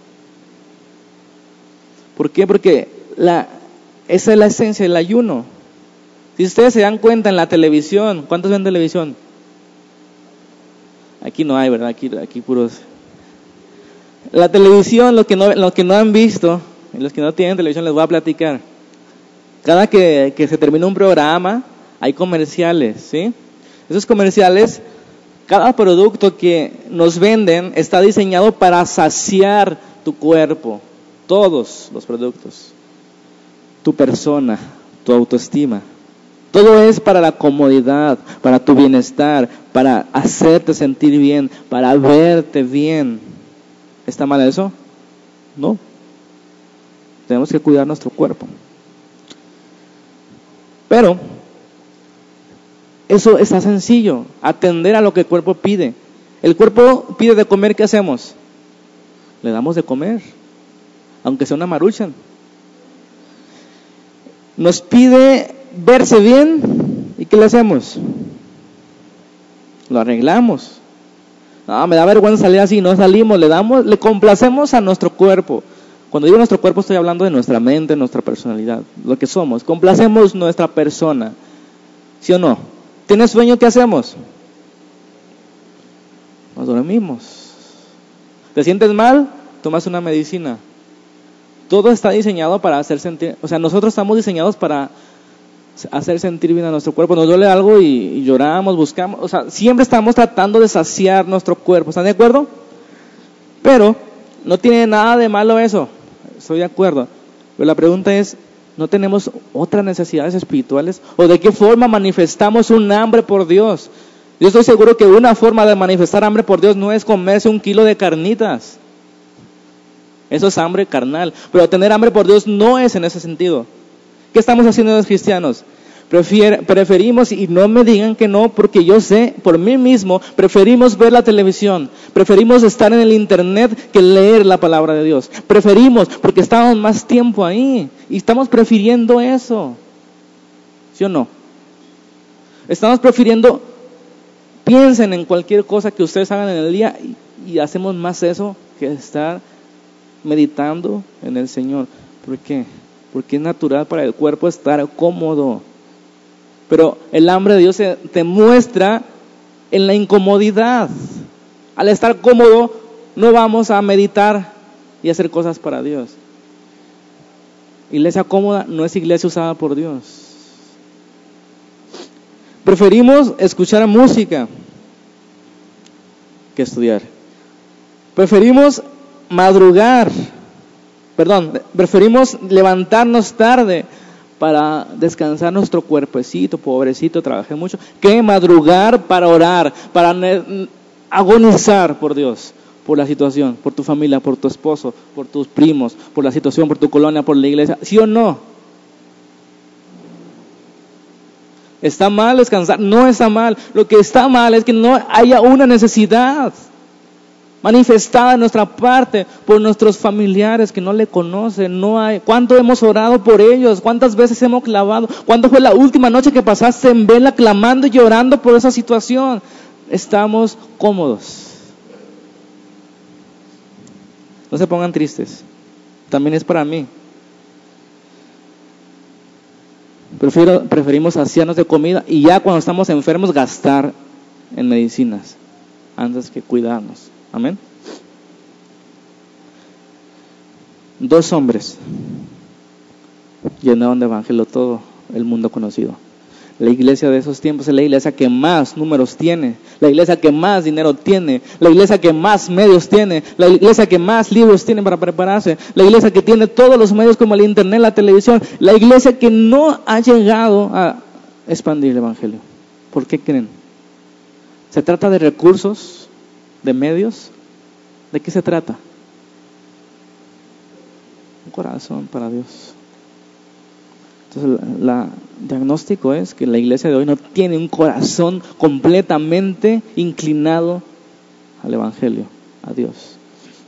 ¿Por qué? Porque esa es la esencia del ayuno. Si ustedes se dan cuenta en la televisión, ¿cuántos ven televisión? Aquí no hay, ¿verdad? Aquí, aquí puros. La televisión, los que, no, los que no han visto, los que no tienen televisión, les voy a platicar. Cada que, que se termina un programa, hay comerciales, ¿sí? Esos comerciales, cada producto que nos venden está diseñado para saciar tu cuerpo, todos los productos, tu persona, tu autoestima. Todo es para la comodidad, para tu bienestar, para hacerte sentir bien, para verte bien. ¿Está mal eso? No. Tenemos que cuidar nuestro cuerpo. Pero eso está sencillo, atender a lo que el cuerpo pide. El cuerpo pide de comer, ¿qué hacemos? Le damos de comer, aunque sea una maruchan. Nos pide verse bien, ¿y qué le hacemos? Lo arreglamos. No, me da vergüenza salir así, no salimos, le damos, le complacemos a nuestro cuerpo. Cuando digo nuestro cuerpo estoy hablando de nuestra mente, nuestra personalidad, lo que somos. Complacemos nuestra persona. ¿Sí o no? ¿Tienes sueño? ¿Qué hacemos? Nos dormimos. ¿Te sientes mal? Tomas una medicina. Todo está diseñado para hacer sentir, o sea, nosotros estamos diseñados para hacer sentir bien a nuestro cuerpo. Nos duele algo y, lloramos, buscamos, o sea, siempre estamos tratando de saciar nuestro cuerpo. ¿Están de acuerdo? Pero no tiene nada de malo eso estoy de acuerdo. Pero la pregunta es, ¿no tenemos otras necesidades espirituales? ¿O de qué forma manifestamos un hambre por Dios? Yo estoy seguro que una forma de manifestar hambre por Dios no es comerse un kilo de carnitas. Eso es hambre carnal. Pero tener hambre por Dios no es en ese sentido. ¿Qué estamos haciendo los cristianos? Preferimos, y no me digan que no, porque yo sé por mí mismo, preferimos ver la televisión, preferimos estar en el internet que leer la palabra de Dios. Preferimos, porque estamos más tiempo ahí, y estamos prefiriendo eso. ¿Sí o no? Estamos prefiriendo, piensen en cualquier cosa que ustedes hagan en el día y, y hacemos más eso que estar meditando en el Señor. ¿Por qué? Porque es natural para el cuerpo estar cómodo. Pero el hambre de Dios se, te muestra en la incomodidad. Al estar cómodo, no vamos a meditar y hacer cosas para Dios. Iglesia cómoda no es iglesia usada por Dios. Preferimos escuchar música que estudiar. Preferimos madrugar, perdón, preferimmos levantarnos tarde para descansar nuestro cuerpecito, pobrecito, trabajé mucho, que madrugar para orar, para agonizar por Dios, por la situación, por tu familia, por tu esposo, por tus primos, por la situación, por tu colonia, por la iglesia, ¿sí o no? ¿Está mal descansar? No está mal. Lo que está mal es que no haya una necesidad manifestada en nuestra parte por nuestros familiares que no le conocen, no hay. ¿Cuánto hemos orado por ellos? ¿Cuántas veces hemos clavado? ¿Cuándo fue la última noche que pasaste en vela clamando y llorando por esa situación? Estamos cómodos. No se pongan tristes. También es para mí. Preferimos saciarnos de comida y ya cuando estamos enfermos gastar en medicinas antes que cuidarnos. Amén. Dos hombres llenaron de evangelio todo el mundo conocido. La iglesia de esos tiempos es la iglesia que más números tiene, la iglesia que más dinero tiene, la iglesia que más medios tiene, la iglesia que más libros tiene para prepararse, la iglesia que tiene todos los medios como el internet, la televisión, la iglesia que no ha llegado a expandir el evangelio. ¿Por qué creen? ¿Se trata de recursos? De medios, ¿de qué se trata? Un corazón para Dios. Entonces, el diagnóstico es que la iglesia de hoy no tiene un corazón completamente inclinado al Evangelio, a Dios.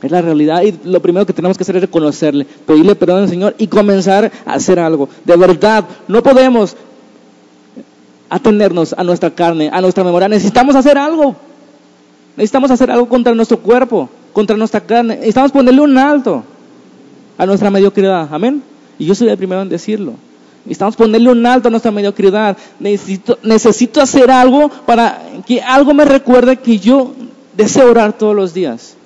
Es la realidad y lo primero que tenemos que hacer es reconocerle, pedirle perdón al Señor y comenzar a hacer algo. De verdad, no podemos atendernos a nuestra carne, a nuestra memoria. Necesitamos hacer algo Necesitamos hacer algo contra nuestro cuerpo, contra nuestra carne. Necesitamos ponerle un alto a nuestra mediocridad. Amén. Y yo soy el primero en decirlo. Necesitamos ponerle un alto a nuestra mediocridad. Necesito, necesito hacer algo para que algo me recuerde que yo deseo orar todos los días.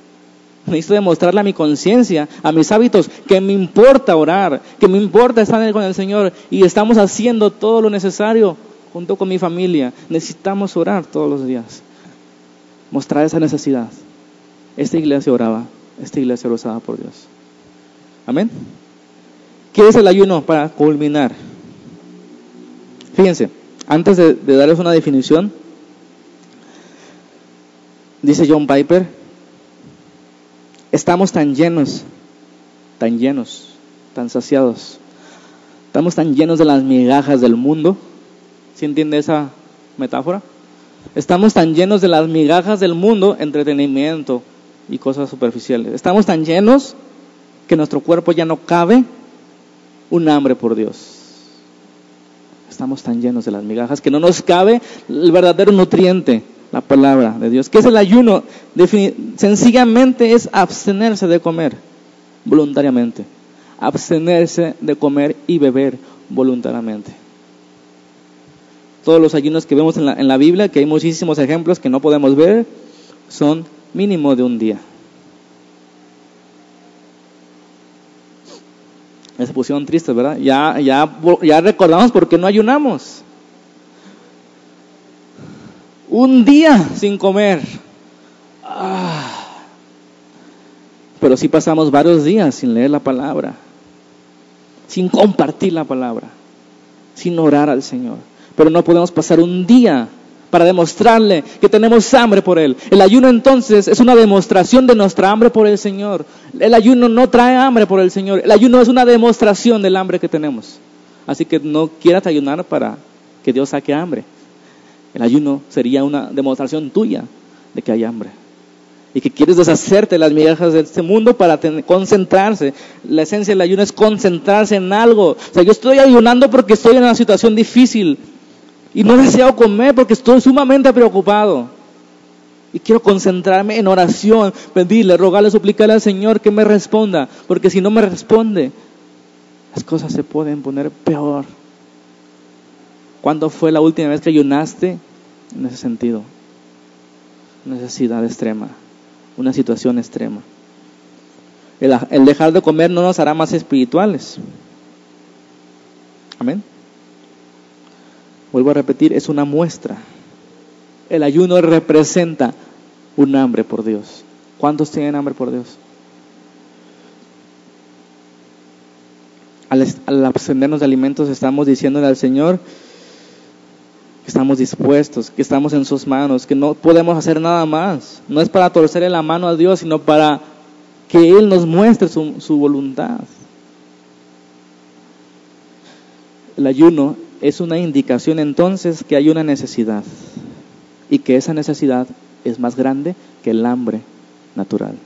Necesito demostrarle a mi conciencia, a mis hábitos, que me importa orar, que me importa estar con el Señor y estamos haciendo todo lo necesario junto con mi familia. Necesitamos orar todos los días mostrar esa necesidad. Esta iglesia oraba, esta iglesia era por Dios. Amén. ¿Qué es el ayuno para culminar? Fíjense, Antes de, de darles una definición, dice John Piper, estamos tan llenos, tan llenos, tan saciados, estamos tan llenos de las migajas del mundo, ¿sí entiende esa metáfora? Estamos tan llenos de las migajas del mundo, entretenimiento y cosas superficiales. Estamos tan llenos que nuestro cuerpo ya no cabe un hambre por Dios. Estamos tan llenos de las migajas que no nos cabe el verdadero nutriente, la palabra de Dios. ¿Qué es el ayuno? Sencillamente es abstenerse de comer voluntariamente. Abstenerse de comer y beber voluntariamente. Todos los ayunos que vemos en la, en la Biblia, que hay muchísimos ejemplos que no podemos ver, son mínimo de un día. se pusieron tristes, ¿verdad? Ya, ya, ya recordamos por qué no ayunamos. Un día sin comer. Ah. Pero sí pasamos varios días sin leer la palabra, sin compartir la palabra, sin orar al Señor. Pero no podemos pasar un día para demostrarle que tenemos hambre por Él. El ayuno entonces es una demostración de nuestra hambre por el Señor. El ayuno no trae hambre por el Señor. El ayuno es una demostración del hambre que tenemos. Así que no quieras ayunar para que Dios saque hambre. El ayuno sería una demostración tuya de que hay hambre. Y que quieres deshacerte de las migajas de este mundo para concentrarse. La esencia del ayuno es concentrarse en algo. O sea, yo estoy ayunando porque estoy en una situación difícil y no deseo comer porque estoy sumamente preocupado. Y quiero concentrarme en oración, pedirle, rogarle, suplicarle al Señor que me responda. Porque si no me responde, las cosas se pueden poner peor. ¿Cuándo fue la última vez que ayunaste en ese sentido? Necesidad extrema, una situación extrema. El, el dejar de comer no nos hará más espirituales. Amén. Vuelvo a repetir, es una muestra. El ayuno representa un hambre por Dios. ¿Cuántos tienen hambre por Dios? Al, abstenernos de alimentos estamos diciéndole al Señor que estamos dispuestos, que estamos en sus manos, que no podemos hacer nada más. No es para torcerle la mano a Dios, sino para que Él nos muestre su, su voluntad. El ayuno es una indicación entonces que hay una necesidad y que esa necesidad es más grande que el hambre natural.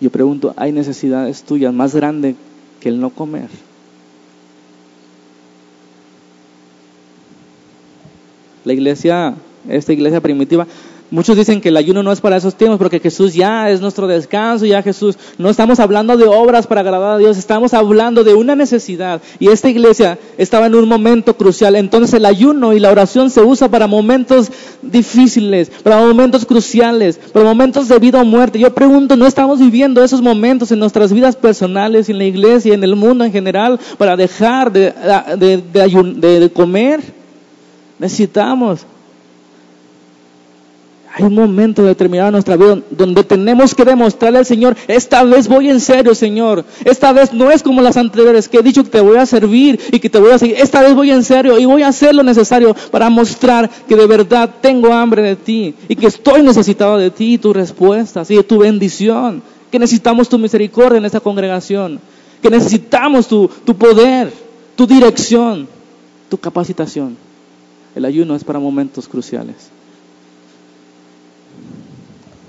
Yo pregunto, ¿hay necesidades tuyas más grandes que el no comer? La iglesia, esta iglesia primitiva, Muchos dicen que el ayuno no es para esos tiempos porque Jesús ya es nuestro descanso, ya Jesús, no estamos hablando de obras para agradar a Dios, estamos hablando de una necesidad. Y esta iglesia estaba en un momento crucial. Entonces el ayuno y la oración se usa para momentos difíciles, para momentos cruciales, para momentos de vida o muerte. Yo pregunto, ¿no estamos viviendo esos momentos en nuestras vidas personales, en la iglesia, en el mundo en general, para dejar de, de, de comer? Necesitamos hay un momento determinado en nuestra vida donde tenemos que demostrarle al Señor, esta vez voy en serio, Señor. Esta vez no es como las anteriores, que he dicho que te voy a servir y que te voy a seguir. Esta vez voy en serio y voy a hacer lo necesario para mostrar que de verdad tengo hambre de ti y que estoy necesitado de ti y tu respuesta, y de tu bendición. Que necesitamos tu misericordia en esta congregación. Que necesitamos tu, tu poder, tu dirección, tu capacitación. El ayuno es para momentos cruciales.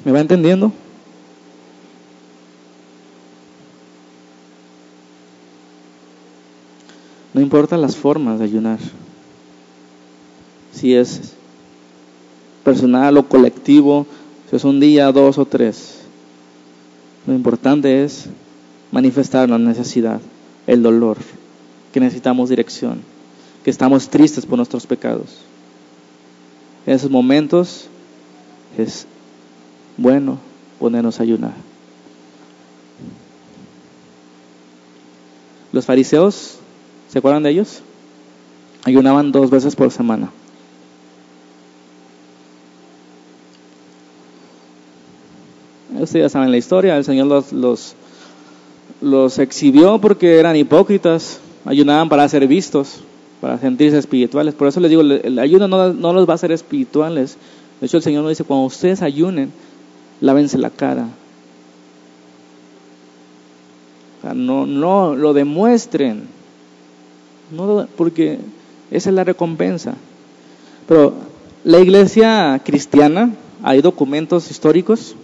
¿Me va entendiendo? No importan las formas de ayunar. Si es personal o colectivo, si es un día, dos o tres. Lo importante es manifestar la necesidad, el dolor, que necesitamos dirección, que estamos tristes por nuestros pecados. En esos momentos es bueno ponernos a ayunar. Los fariseos, ¿se acuerdan de ellos? Ayunaban dos veces por semana. Ustedes ya saben la historia, el Señor los, los, los exhibió porque eran hipócritas, ayunaban para ser vistos. para sentirse espirituales. Por eso les digo, el ayuno no, no los va a hacer espirituales. De hecho, el Señor nos dice, cuando ustedes ayunen, lávense la cara. no, no lo demuestren. Porque esa es la recompensa. Pero la iglesia cristiana, hay documentos históricos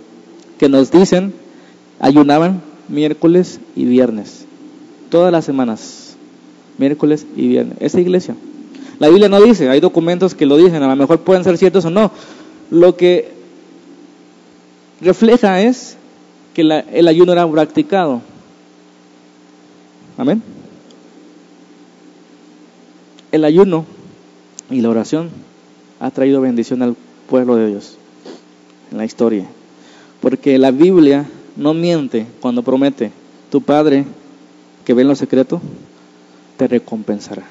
que nos dicen, ayunaban miércoles y viernes, todas las semanas, miércoles y viernes. Esa iglesia. La Biblia no dice, hay documentos que lo dicen, a lo mejor pueden ser ciertos o no. Lo que refleja es que el ayuno era practicado. Amén. El ayuno y la oración ha traído bendición al pueblo de Dios en la historia. Porque la Biblia no miente cuando promete, tu Padre que ve en lo secreto, te recompensará.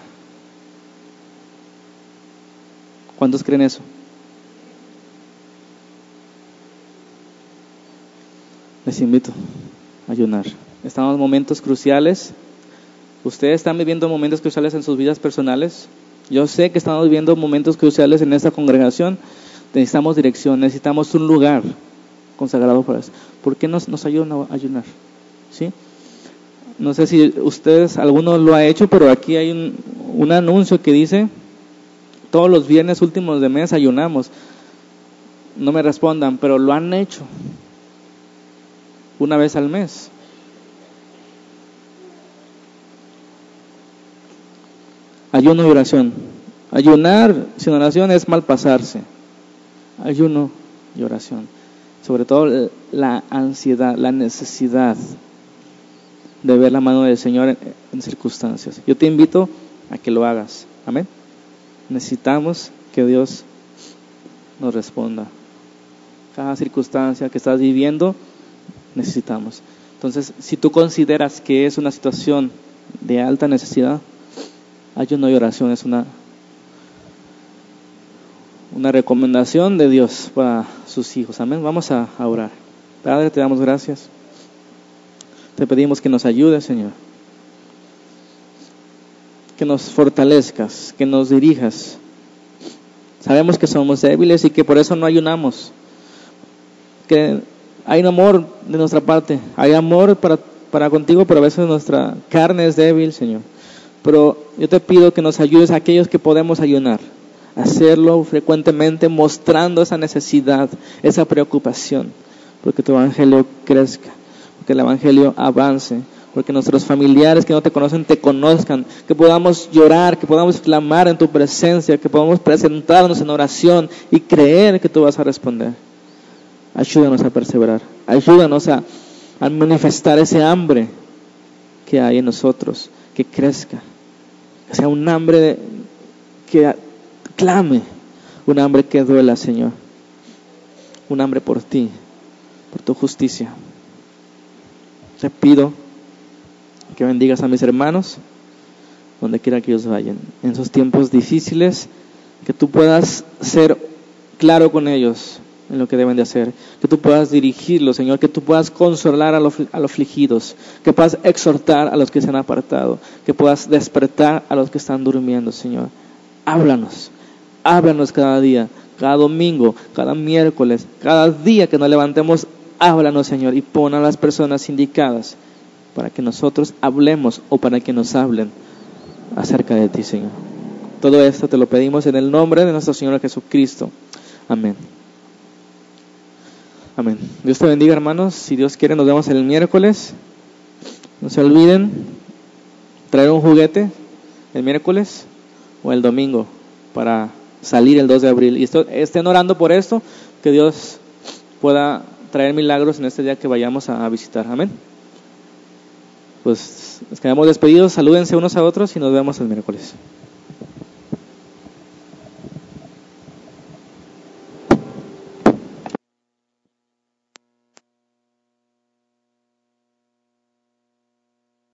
¿Cuántos creen eso? Les invito a ayunar. Estamos en momentos cruciales. Ustedes están viviendo momentos cruciales en sus vidas personales. Yo sé que estamos viviendo momentos cruciales en esta congregación. Necesitamos dirección, necesitamos un lugar consagrado para eso. ¿Por qué nos, nos ayudan a ayunar? ¿Sí? No sé si ustedes, alguno lo ha hecho, pero aquí hay un anuncio que dice todos los viernes últimos de mes ayunamos. No me respondan, pero lo han hecho una vez al mes. Ayuno y oración. Ayunar sin oración es mal pasarse. Ayuno y oración. Sobre todo la ansiedad, la necesidad de ver la mano del Señor en, circunstancias. Yo te invito a que lo hagas. Amén necesitamos que Dios nos responda. Cada circunstancia que estás viviendo, necesitamos. Entonces, si tú consideras que es una situación de alta necesidad, ayuno y oración es una, una recomendación de Dios para sus hijos. Amén. Vamos a, a orar. Padre, te damos gracias. Te pedimos que nos ayudes, Señor que nos fortalezcas, que nos dirijas. Sabemos que somos débiles y que por eso no ayunamos. Que hay un amor de nuestra parte, hay amor para, para contigo, pero a veces nuestra carne es débil, Señor. Pero yo te pido que nos ayudes a aquellos que podemos ayunar, hacerlo frecuentemente mostrando esa necesidad, esa preocupación, porque tu evangelio crezca, porque el evangelio avance, porque nuestros familiares que no te conocen te conozcan, que podamos llorar, que podamos clamar en tu presencia, que podamos presentarnos en oración y creer que tú vas a responder. Ayúdanos a perseverar, ayúdanos a, manifestar ese hambre que hay en nosotros, que crezca, que sea un hambre que clame, un hambre que duela, Señor, un hambre por ti, por tu justicia. Te pido que bendigas a mis hermanos, donde quiera que ellos vayan. En esos tiempos difíciles, que tú puedas ser claro con ellos en lo que deben de hacer, que tú puedas dirigirlos, Señor, que tú puedas consolar a los, a los afligidos, que puedas exhortar a los que se han apartado, que puedas despertar a los que están durmiendo, Señor. Háblanos, háblanos cada día, cada domingo, cada miércoles, cada día que nos levantemos, háblanos, Señor, y pon a las personas indicadas para que nosotros hablemos o para que nos hablen acerca de ti, Señor. Todo esto te lo pedimos en el nombre de nuestro Señor Jesucristo. Amén. Amén. Dios te bendiga, hermanos. Si Dios quiere, nos vemos el miércoles. No se olviden traer un juguete el miércoles o el domingo para salir el 2 de abril. Y estén orando por esto, que Dios pueda traer milagros en este día que vayamos a visitar. Amén pues nos quedamos despedidos, salúdense unos a otros y nos vemos el miércoles.